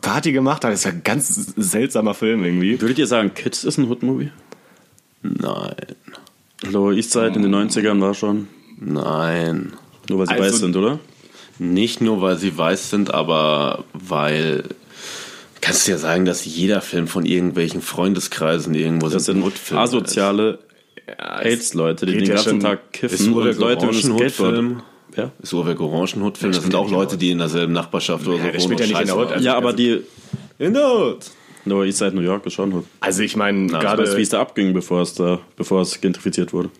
D: Party gemacht haben. Das ist ja ein ganz seltsamer Film irgendwie.
B: Würdet ihr sagen, Kids ist ein Hood-Movie?
C: Nein.
B: Lower East Side in den 90ern war schon?
C: Nein.
B: Nur weil sie also, weiß sind, oder?
C: Nicht nur, weil sie weiß sind, aber weil kannst du ja sagen, dass jeder Film von irgendwelchen Freundeskreisen irgendwo
B: das sind asoziale AIDS-Leute, die den
C: ja
B: ganzen Tag kiffen
C: und Leute mit Skateboard. Ja? Ist Uhrwerk Orangenhut-Film. Das sind auch Leute, die in derselben Nachbarschaft oder
D: ja, so wohnen. Ja, nicht in der Hood.
B: Also ja, aber die...
C: In der Hood.
B: No, East Side New York ist schon Hood.
D: Also ich meine, gerade...
B: Wie es da abging, bevor es, da, bevor es gentrifiziert wurde.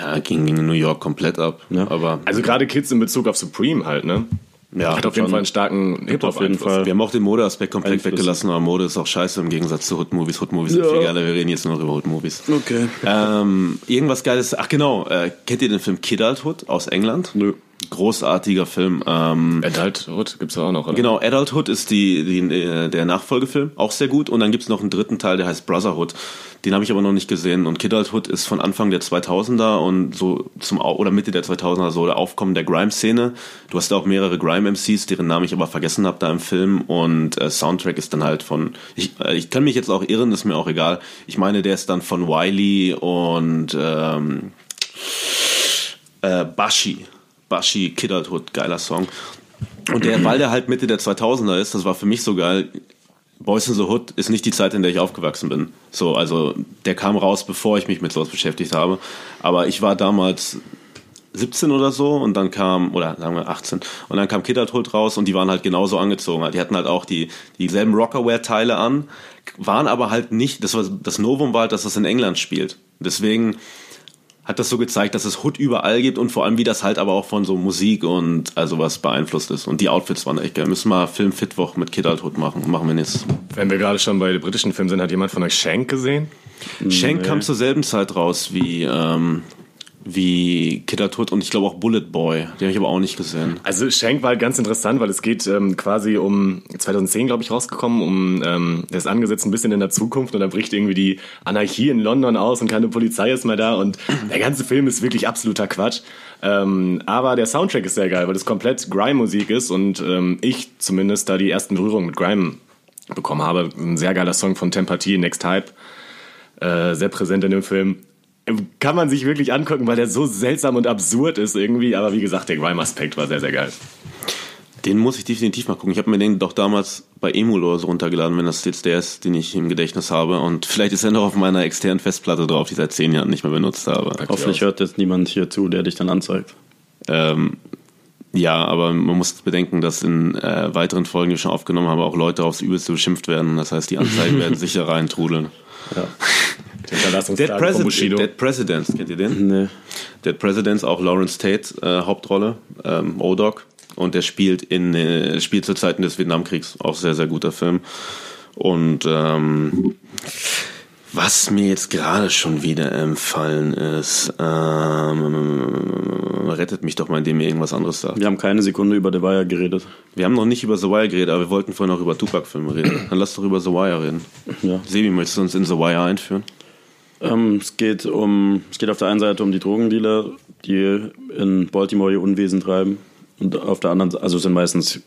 C: Ja, ging in New York komplett ab. Ja. Aber
D: also gerade Kids in Bezug auf Supreme halt, ne?
C: Ja,
D: hat auf jeden Fall einen starken
C: Hip-Hop auf jeden Fall. Wir haben auch den Modeaspekt komplett Einfluss. weggelassen, aber Mode ist auch scheiße im Gegensatz zu Hood-Movies. Hood-Movies ja. sind viel geiler, wir reden jetzt nur noch über Hood-Movies.
B: Okay.
C: Ähm, irgendwas Geiles, ach genau, äh, kennt ihr den Film Kid Adulthood aus England?
B: Nö.
C: Großartiger Film. Ähm,
D: Adulthood gibt's auch noch, oder?
C: Genau, Adulthood ist die, die, äh, der Nachfolgefilm, auch sehr gut. Und dann gibt's noch einen dritten Teil, der heißt Brotherhood. Den habe ich aber noch nicht gesehen. Und Kidulthood ist von Anfang der 2000er und so zum oder Mitte der 2000er so der Aufkommen der Grime-Szene. Du hast auch mehrere Grime-MCs, deren Namen ich aber vergessen habe da im Film. Und äh, Soundtrack ist dann halt von. Ich, äh, ich kann mich jetzt auch irren, ist mir auch egal. Ich meine, der ist dann von Wiley und ähm, äh, Bashi. Bashi, Kidulthood, geiler Song. Und der, weil der halt Mitte der 2000er ist, das war für mich so geil. Boys in the Hood ist nicht die Zeit, in der ich aufgewachsen bin. So, also der kam raus, bevor ich mich mit sowas beschäftigt habe. Aber ich war damals 17 oder so und dann kam, oder sagen wir 18, und dann kam Kid Hood raus und die waren halt genauso angezogen. Die hatten halt auch die, dieselben Rockerwear-Teile an, waren aber halt nicht, das war das Novum war halt, dass das in England spielt. Deswegen hat das so gezeigt, dass es Hood überall gibt und vor allem, wie das halt aber auch von so Musik und also was beeinflusst ist. Und die Outfits waren echt geil. Müssen wir Film Fitwoch mit Kid Alt Hood machen. Machen wir jetzt.
D: Wenn wir gerade schon bei britischen Filmen sind, hat jemand von euch Shank gesehen?
C: Shank nee. kam zur selben Zeit raus wie, ähm, wie Tod und ich glaube auch Bullet Boy. Den habe ich aber auch nicht gesehen.
D: Also Shank war halt ganz interessant, weil es geht ähm, quasi um 2010, glaube ich, rausgekommen, um ähm, der ist angesetzt ein bisschen in der Zukunft und da bricht irgendwie die Anarchie in London aus und keine Polizei ist mehr da und der ganze Film ist wirklich absoluter Quatsch. Ähm, aber der Soundtrack ist sehr geil, weil das komplett Grime-Musik ist und ähm, ich zumindest da die ersten Berührungen mit Grime bekommen habe. Ein sehr geiler Song von Tempathie, Next Hype. Äh, sehr präsent in dem Film kann man sich wirklich angucken, weil der so seltsam und absurd ist irgendwie. Aber wie gesagt, der Grime-Aspekt war sehr, sehr geil.
C: Den muss ich definitiv mal gucken. Ich habe mir den doch damals bei Emul oder so runtergeladen, wenn das jetzt der ist, den ich im Gedächtnis habe. Und vielleicht ist er noch auf meiner externen Festplatte drauf, die ich seit zehn Jahren nicht mehr benutzt habe.
B: Hoffentlich hört jetzt niemand hier zu, der dich dann anzeigt.
C: Ähm, ja, aber man muss bedenken, dass in äh, weiteren Folgen, die wir schon aufgenommen haben, auch Leute aufs Übelste beschimpft werden. Das heißt, die Anzeigen werden sicher reintrudeln. Ja.
B: Dead, President,
C: Dead Presidents, kennt ihr den?
B: Nee.
C: Dead Presidents, auch Lawrence Tate, äh, Hauptrolle, ähm, O-Dog. Und der spielt in äh, spielt zu Zeiten des Vietnamkriegs. Auch sehr, sehr guter Film. Und ähm, was mir jetzt gerade schon wieder empfallen ist, ähm, rettet mich doch mal, indem ihr irgendwas anderes sagt.
B: Wir haben keine Sekunde über The Wire geredet.
C: Wir haben noch nicht über The Wire geredet, aber wir wollten vorhin noch über Tupac-Filme reden. Dann lass doch über The Wire reden.
B: Ja.
C: Sebi, möchtest du uns in The Wire einführen?
B: Ähm, es geht um, es geht auf der einen Seite um die Drogendealer, die in Baltimore ihr Unwesen treiben. Und auf der anderen Seite, also es sind meistens,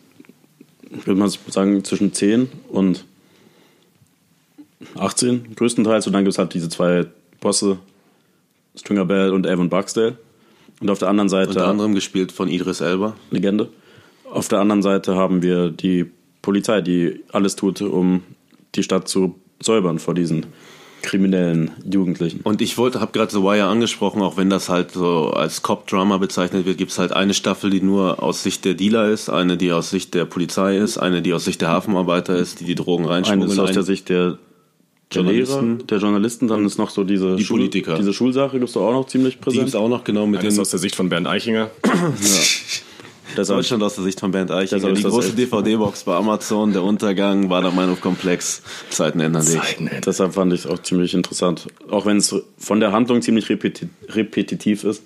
B: würde man sagen, zwischen 10 und 18 größtenteils. Und dann gibt es halt diese zwei Bosse, Stringer Bell und Evan Barksdale. Und auf der anderen Seite.
C: Unter anderem gespielt von Idris Elba.
B: Legende. Auf der anderen Seite haben wir die Polizei, die alles tut, um die Stadt zu säubern vor diesen kriminellen Jugendlichen.
C: Und ich wollte, habe gerade The Wire angesprochen, auch wenn das halt so als Cop-Drama bezeichnet wird, gibt es halt eine Staffel, die nur aus Sicht der Dealer ist, eine, die aus Sicht der Polizei ist, eine, die aus Sicht der Hafenarbeiter ist, die die Drogen reinschmuggeln.
B: Eine ist aus der Sicht der Journalisten. Lehrer, der Journalisten, dann ist noch so diese,
C: die
B: Schul
C: Politiker.
B: diese Schulsache, gibt es auch noch ziemlich präsent. Die
C: gibt auch noch genau mit
D: dem. aus der Sicht von Bernd Eichinger. ja.
C: Deutschland aus der Sicht von Bernd Eichinger. Die große DVD-Box bei Amazon, der Untergang, war der Meinung komplex. Zeiten ändern sich. Zeiten
B: ändern. Deshalb fand ich es auch ziemlich interessant. Auch wenn es von der Handlung ziemlich repeti repetitiv ist,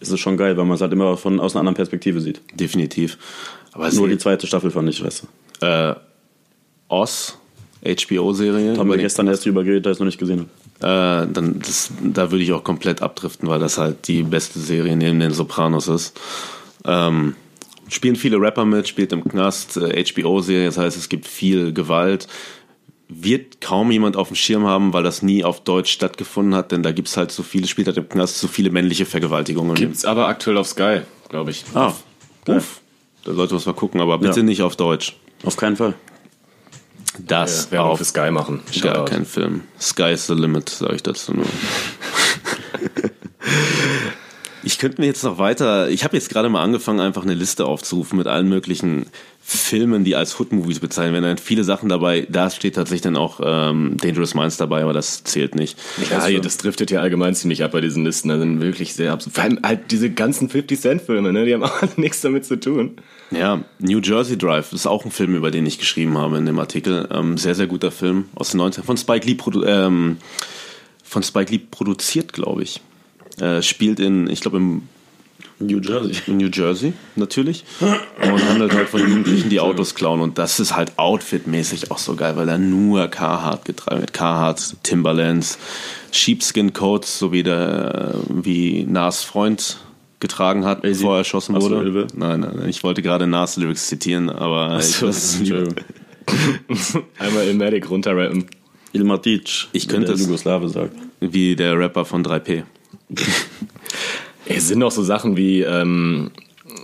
B: ist es schon geil, weil man es halt immer von, aus einer anderen Perspektive sieht.
C: Definitiv.
B: Aber Nur die zweite Staffel fand ich scheiße.
C: Äh, Oz, HBO-Serie.
B: Haben wir gestern erst drüber geredet, da ich es noch nicht gesehen
C: habe. Äh, dann das, da würde ich auch komplett abdriften, weil das halt die beste Serie neben den Sopranos ist. Ähm, spielen viele Rapper mit, spielt im Knast, äh, HBO-Serie, das heißt, es gibt viel Gewalt. Wird kaum jemand auf dem Schirm haben, weil das nie auf Deutsch stattgefunden hat, denn da gibt es halt so viele, spielt halt im Knast so viele männliche Vergewaltigungen.
D: Gibt es aber aktuell auf Sky, glaube ich.
C: Ah, uff. Da sollte man mal gucken, aber bitte ja. nicht auf Deutsch.
B: Auf keinen Fall.
C: Das
D: ja, auch für Sky machen.
C: Gar kein Film. Sky is the limit, sage ich dazu nur. Ich könnte mir jetzt noch weiter, ich habe jetzt gerade mal angefangen, einfach eine Liste aufzurufen mit allen möglichen Filmen, die als Hood-Movies bezeichnen werden. Dann viele Sachen dabei, da steht tatsächlich dann auch ähm, Dangerous Minds dabei, aber das zählt nicht.
D: Ja, also, das driftet ja allgemein ziemlich ab bei diesen Listen. Da sind wirklich sehr absurd. Vor allem halt diese ganzen 50-Cent-Filme, ne? die haben auch nichts damit zu tun.
C: Ja, New Jersey Drive ist auch ein Film, über den ich geschrieben habe in dem Artikel. Ähm, sehr, sehr guter Film aus den 90 von Spike Lee, ähm, von Spike Lee produziert, glaube ich. Äh, spielt in, ich glaube, im
B: New Jersey.
C: In New Jersey, natürlich. Und handelt halt von Jugendlichen, die Autos klauen. Und das ist halt outfitmäßig auch so geil, weil er nur Carhartt getragen wird. Carhartt, Timberlands, Sheepskin Coats, so wie der, wie Nas Freund getragen hat,
B: Easy.
C: bevor er erschossen wurde.
B: Achso,
C: nein, nein, nein, ich wollte gerade Nas Lyrics zitieren, aber
B: Achso, ich,
D: Einmal Ilmatic runterrappen.
B: Ilmatic,
C: ich könnte
B: es, Jugoslawe sagt.
C: Wie der Rapper von 3P.
D: Es sind auch so Sachen wie, ähm,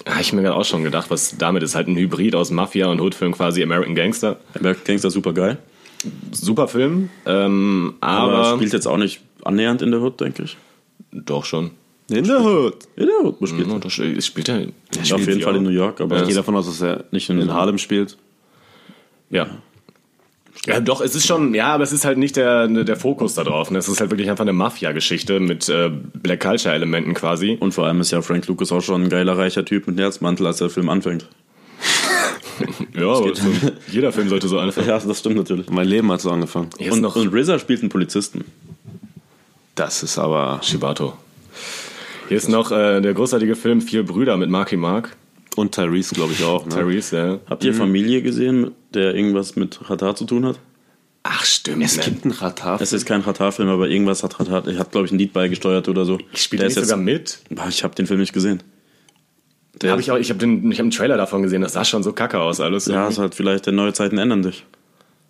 D: habe ich mir gerade auch schon gedacht, was damit ist halt ein Hybrid aus Mafia und Hoodfilm quasi American Gangster.
B: American Gangster super geil.
D: Super Film, ähm, aber,
B: aber spielt jetzt auch nicht annähernd in der Hood, denke ich.
D: Doch schon.
B: In der Hood. In der Hood
D: spielt mhm, er. Spielt, spielt er.
B: Ja, auf jeden Fall in New York, aber
C: ich gehe davon aus, dass er nicht in, in Harlem spielt.
D: Ja. Ja, doch, es ist schon, ja, aber es ist halt nicht der, der Fokus da drauf. Ne? Es ist halt wirklich einfach eine Mafia-Geschichte mit äh, Black Culture-Elementen quasi.
B: Und vor allem ist ja Frank Lucas auch schon ein geiler, reicher Typ mit Herzmantel, als der Film anfängt.
D: ja, aber so, jeder Film sollte so anfangen.
B: Ja, das stimmt natürlich.
C: Mein Leben hat so angefangen.
B: Und, und RZA spielt einen Polizisten.
C: Das ist aber.
D: Shibato. Hier ist noch äh, der großartige Film Vier Brüder mit Marky Mark.
C: Und Tyrese, glaube ich, auch. Ne?
D: Tyrese, ja.
B: Habt ihr Familie gesehen, der irgendwas mit Radar zu tun hat?
D: Ach, stimmt.
C: Es
D: man.
C: gibt einen Radar.
B: Es ist kein Radar-Film, aber irgendwas hat Radar. Ich habe, glaube ich, ein Lied beigesteuert oder so.
D: Er nicht sogar mit?
B: Ich habe den Film nicht gesehen. Der
D: Hab ich auch, ich habe den, ich hab einen Trailer davon gesehen, das sah schon so kacke aus alles.
B: ja, ist halt vielleicht, der neue Zeiten ändern sich.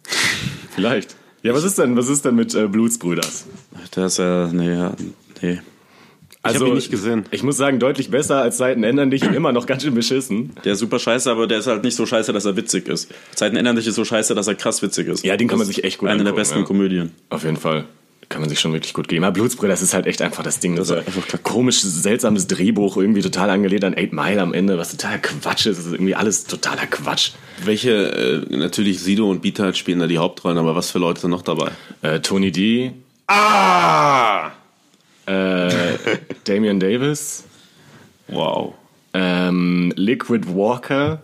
D: Vielleicht. Ja, was ist denn, was ist denn mit äh, Blutsbrüders?
B: Der ist ja, nee, ja, nee.
C: hab ihn nicht gesehen.
D: Ich muss sagen, deutlich besser als Seiten ändern dich und immer noch ganz schön beschissen.
B: Der ist super scheiße, aber der ist halt nicht so scheiße, dass er witzig ist. Zeiten ändern sich ist so scheiße, dass er krass witzig ist.
D: Ja, den kann
B: Das
D: man sich echt gut
B: Eine der
D: angucken,
B: besten
D: ja.
B: Komödien.
D: Auf jeden Fall. Kann man sich schon wirklich gut geben. Aber Blutsbrüder, das ist halt echt einfach das Ding. Das,
B: Das
D: ist
B: einfach kacke.
D: komisch, seltsames Drehbuch, irgendwie total angelehnt an 8 Mile am Ende, was total Quatsch ist. Das ist irgendwie alles totaler Quatsch.
C: Welche, äh, natürlich Sido und Beat spielen da die Hauptrollen, aber was für Leute sind noch dabei?
D: Äh, Tony D,
C: Ah!
D: Äh, Damian Davis,
C: Wow.
D: ähm, Liquid Walker,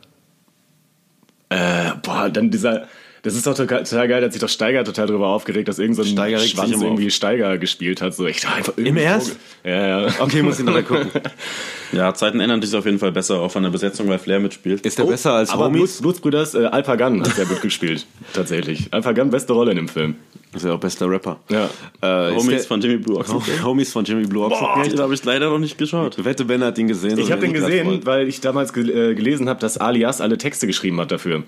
D: äh, boah, dann dieser, das ist doch total, total geil, da hat sich doch Steiger total drüber aufgeregt, dass irgendein so ein
C: Steiger
D: Schwanz irgendwie
C: auf.
D: Steiger gespielt hat. So echt einfach
C: Im Ernst?
D: Ja, ja.
C: Okay, muss ich nachher gucken.
B: Ja, Zeiten ändern sich auf jeden Fall besser, auch von der Besetzung, weil Flair mitspielt.
C: Ist der besser als
D: Aber
C: Homies?
D: Bluts, Blutsbrüders, äh, Alpagan hat sehr gut gespielt. Tatsächlich. Alpagan, beste Rolle in dem Film.
C: Ist ja auch bester Rapper.
D: Ja.
C: Äh,
B: Homies
C: der-
B: von Jimmy Blue Ochsen.
C: Homies von Jimmy Blue
B: Boah,
C: Ochsenknecht.
B: den habe ich leider noch nicht geschaut.
C: Wette, Ben hat ihn gesehen.
D: Ich habe den gesehen, weil ich damals gel äh, gelesen habe, dass Alias alle Texte geschrieben hat dafür.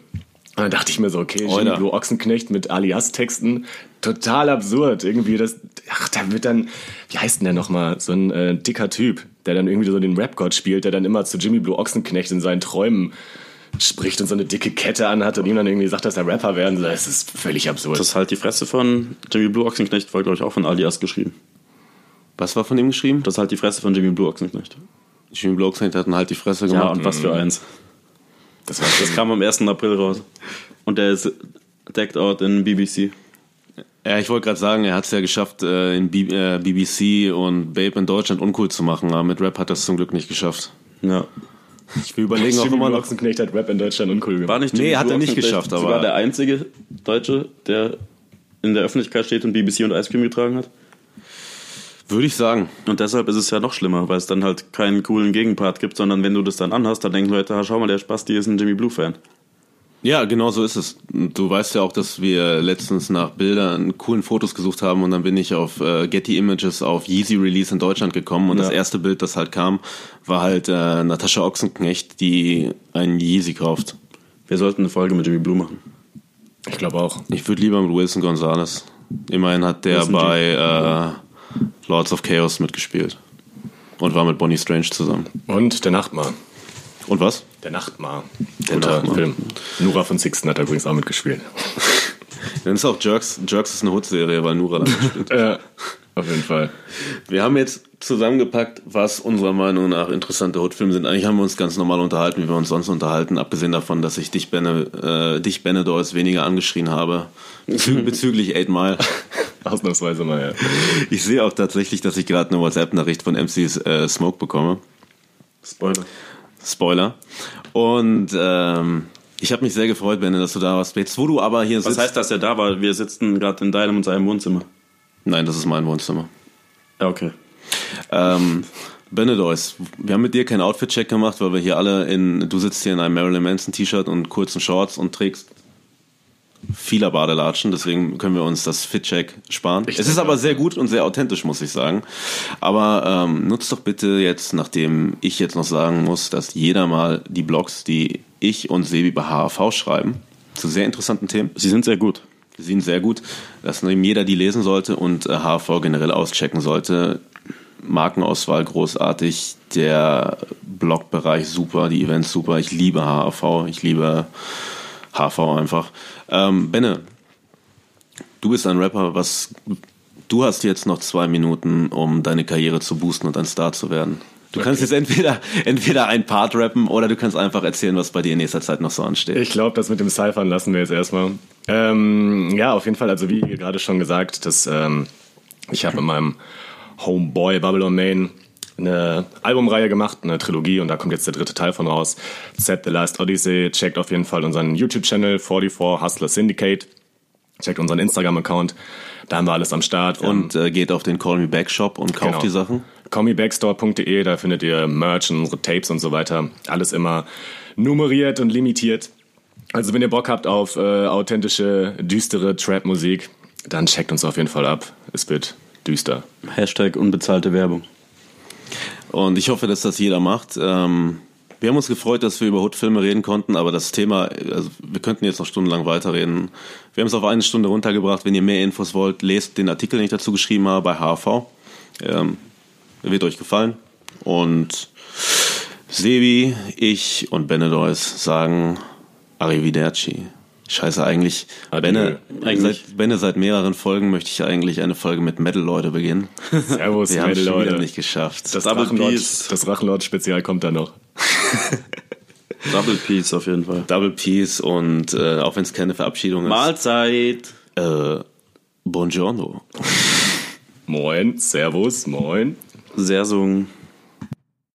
D: Und dann dachte ich mir so, okay, Jimmy. Blue Ochsenknecht mit Alias-Texten, total absurd. Irgendwie das, ach, da wird dann, wie heißt denn der nochmal, so ein äh, dicker Typ, der dann irgendwie so den Rap-Gott spielt, der dann immer zu Jimmy Blue Ochsenknecht in seinen Träumen spricht und so eine dicke Kette anhat und ihm dann irgendwie sagt, dass er Rapper werden soll. Das ist völlig absurd.
B: Das ist halt die Fresse von Jimmy Blue Ochsenknecht, war, glaube ich, auch von Alias geschrieben.
C: Was war von ihm geschrieben?
B: Das ist halt die Fresse von Jimmy Blue Ochsenknecht.
C: Jimmy Blue Ochsenknecht hat halt die Fresse
B: Ja,
C: gemacht.
B: und was für eins.
D: Das war
B: Das kam am 1. April raus. Und der ist decked out in BBC.
C: Ja, ich wollte gerade sagen, er hat es ja geschafft, äh, in B äh, BBC und Babe in Deutschland uncool zu machen, aber mit Rap hat er es zum Glück nicht geschafft.
B: Ja.
C: Ich will überlegen, ob immer noch.
D: Ochsenknecht hat Rap in Deutschland uncool gemacht.
B: War nicht
C: Nee, hat er nicht geschafft, aber-
B: sogar der einzige Deutsche, der in der Öffentlichkeit steht und BBC und Ice Cream getragen hat?
C: Würde ich sagen.
B: Und deshalb ist es ja noch schlimmer, weil es dann halt keinen coolen Gegenpart gibt, sondern wenn du das dann anhast, dann denken Leute, ah, schau mal, der Spasti ist ein Jimmy Blue-Fan.
C: Ja, genau so ist es. Du weißt ja auch, dass wir letztens nach Bildern, coolen Fotos gesucht haben und dann bin ich auf äh, Getty Images auf Yeezy Release in Deutschland gekommen und
B: Ja.
C: das erste Bild, das halt kam, war halt äh, Natascha Ochsenknecht, die einen Yeezy kauft.
B: Wir sollten eine Folge mit Jimmy Blue machen.
D: Ich glaube auch.
C: Ich würde lieber mit Wilson Gonzalez. Immerhin hat der
B: Wilson
C: bei äh, Lords of Chaos mitgespielt und war mit Bonnie Strange zusammen.
D: Und der Nachtmar.
C: Und was?
D: Der Nachtmar.
C: Der Nachtmar.
D: Film. Nura von Sixten hat da übrigens auch mitgespielt.
C: Dann ist auch Jerks. Jerks ist eine Hood-Serie, weil Nura da mitspielt.
D: Ja, auf jeden Fall.
C: Wir haben jetzt zusammengepackt, was unserer Meinung nach interessante Hood-Filme sind. Eigentlich haben wir uns ganz normal unterhalten, wie wir uns sonst unterhalten, abgesehen davon, dass ich dich, Bene, äh, dich Benedors weniger angeschrien habe bezü bezüglich 8 Mile.
D: Ausnahmsweise mal, ja.
C: Ich sehe auch tatsächlich, dass ich gerade eine WhatsApp-Nachricht von MC äh, Smoke bekomme.
B: Spoiler.
C: Spoiler. Und ähm, ich habe mich sehr gefreut, Benne, dass du da warst. Jetzt, wo du aber hier
B: Was
C: sitzt...
B: heißt, dass er da war? Wir sitzen gerade in deinem und seinem Wohnzimmer.
C: Nein, das ist mein Wohnzimmer.
B: Ja, okay.
C: Ähm, Benedois, wir haben mit dir keinen Outfit-Check gemacht, weil wir hier alle in, du sitzt hier in einem Marilyn Manson T-Shirt und kurzen Shorts und trägst vieler Badelatschen, deswegen können wir uns das Fit-Check sparen. es ist aber sehr gut und sehr authentisch, muss ich sagen. Aber ähm, nutzt doch bitte jetzt, nachdem ich jetzt noch sagen muss, dass jeder mal die Blogs, die ich und Sebi bei HAV schreiben, zu sehr interessanten Themen,
B: Sie sind sehr gut.
C: Sind sehr gut, dass jeder die lesen sollte und äh, HV generell auschecken sollte. Markenauswahl großartig, der Blogbereich super, die Events super. Ich liebe HV, ich liebe HV einfach. Ähm, Benne, du bist ein Rapper, was du hast jetzt noch zwei Minuten, um deine Karriere zu boosten und ein Star zu werden. Du kannst jetzt entweder, entweder ein Part rappen oder du kannst einfach erzählen, was bei dir in nächster Zeit noch so ansteht.
D: Ich glaube, das mit dem Cyphern lassen wir jetzt erstmal. Ähm, ja, auf jeden Fall, also wie gerade schon gesagt, dass ähm, ich habe mit meinem Homeboy Babylon Main eine Albumreihe gemacht, eine Trilogie und da kommt jetzt der dritte Teil von raus. Set the Last Odyssey, checkt auf jeden Fall unseren YouTube-Channel 44 Hustler Syndicate. Checkt unseren Instagram-Account. Da haben wir alles am Start.
C: Und äh, geht auf den Call Me Back Shop und kauft
D: Genau.
C: die Sachen.
D: comibackstore.de, da findet ihr Merch und unsere Tapes und so weiter. Alles immer nummeriert und limitiert. Also wenn ihr Bock habt auf äh, authentische, düstere Trap-Musik, dann checkt uns auf jeden Fall ab. Es wird düster.
B: Hashtag unbezahlte Werbung.
C: Und ich hoffe, dass das jeder macht. Ähm, wir haben uns gefreut, dass wir über Hood-Filme reden konnten, aber das Thema, also wir könnten jetzt noch stundenlang weiterreden. Wir haben es auf eine Stunde runtergebracht. Wenn ihr mehr Infos wollt, lest den Artikel, den ich dazu geschrieben habe, bei HV. Ähm, wird euch gefallen. Und Sebi, ich und Benedeus sagen Arrivederci. Scheiße, eigentlich,
D: Adieu.
C: Benne,
B: Eigentlich.
C: Seit, Benne, seit mehreren Folgen möchte ich eigentlich eine Folge mit Metal-Leute beginnen.
D: Servus,
C: Wir haben es schon wieder
D: Leute.
C: nicht geschafft.
D: Das
B: Double
D: Drachenlord,
B: Peace.
D: das Drachenlord-Spezial kommt dann noch.
B: Double Peace auf jeden Fall.
C: Double Peace und äh, auch wenn es keine Verabschiedung ist.
B: Mahlzeit.
C: Äh, buongiorno.
D: Moin, Servus, moin.
B: Ein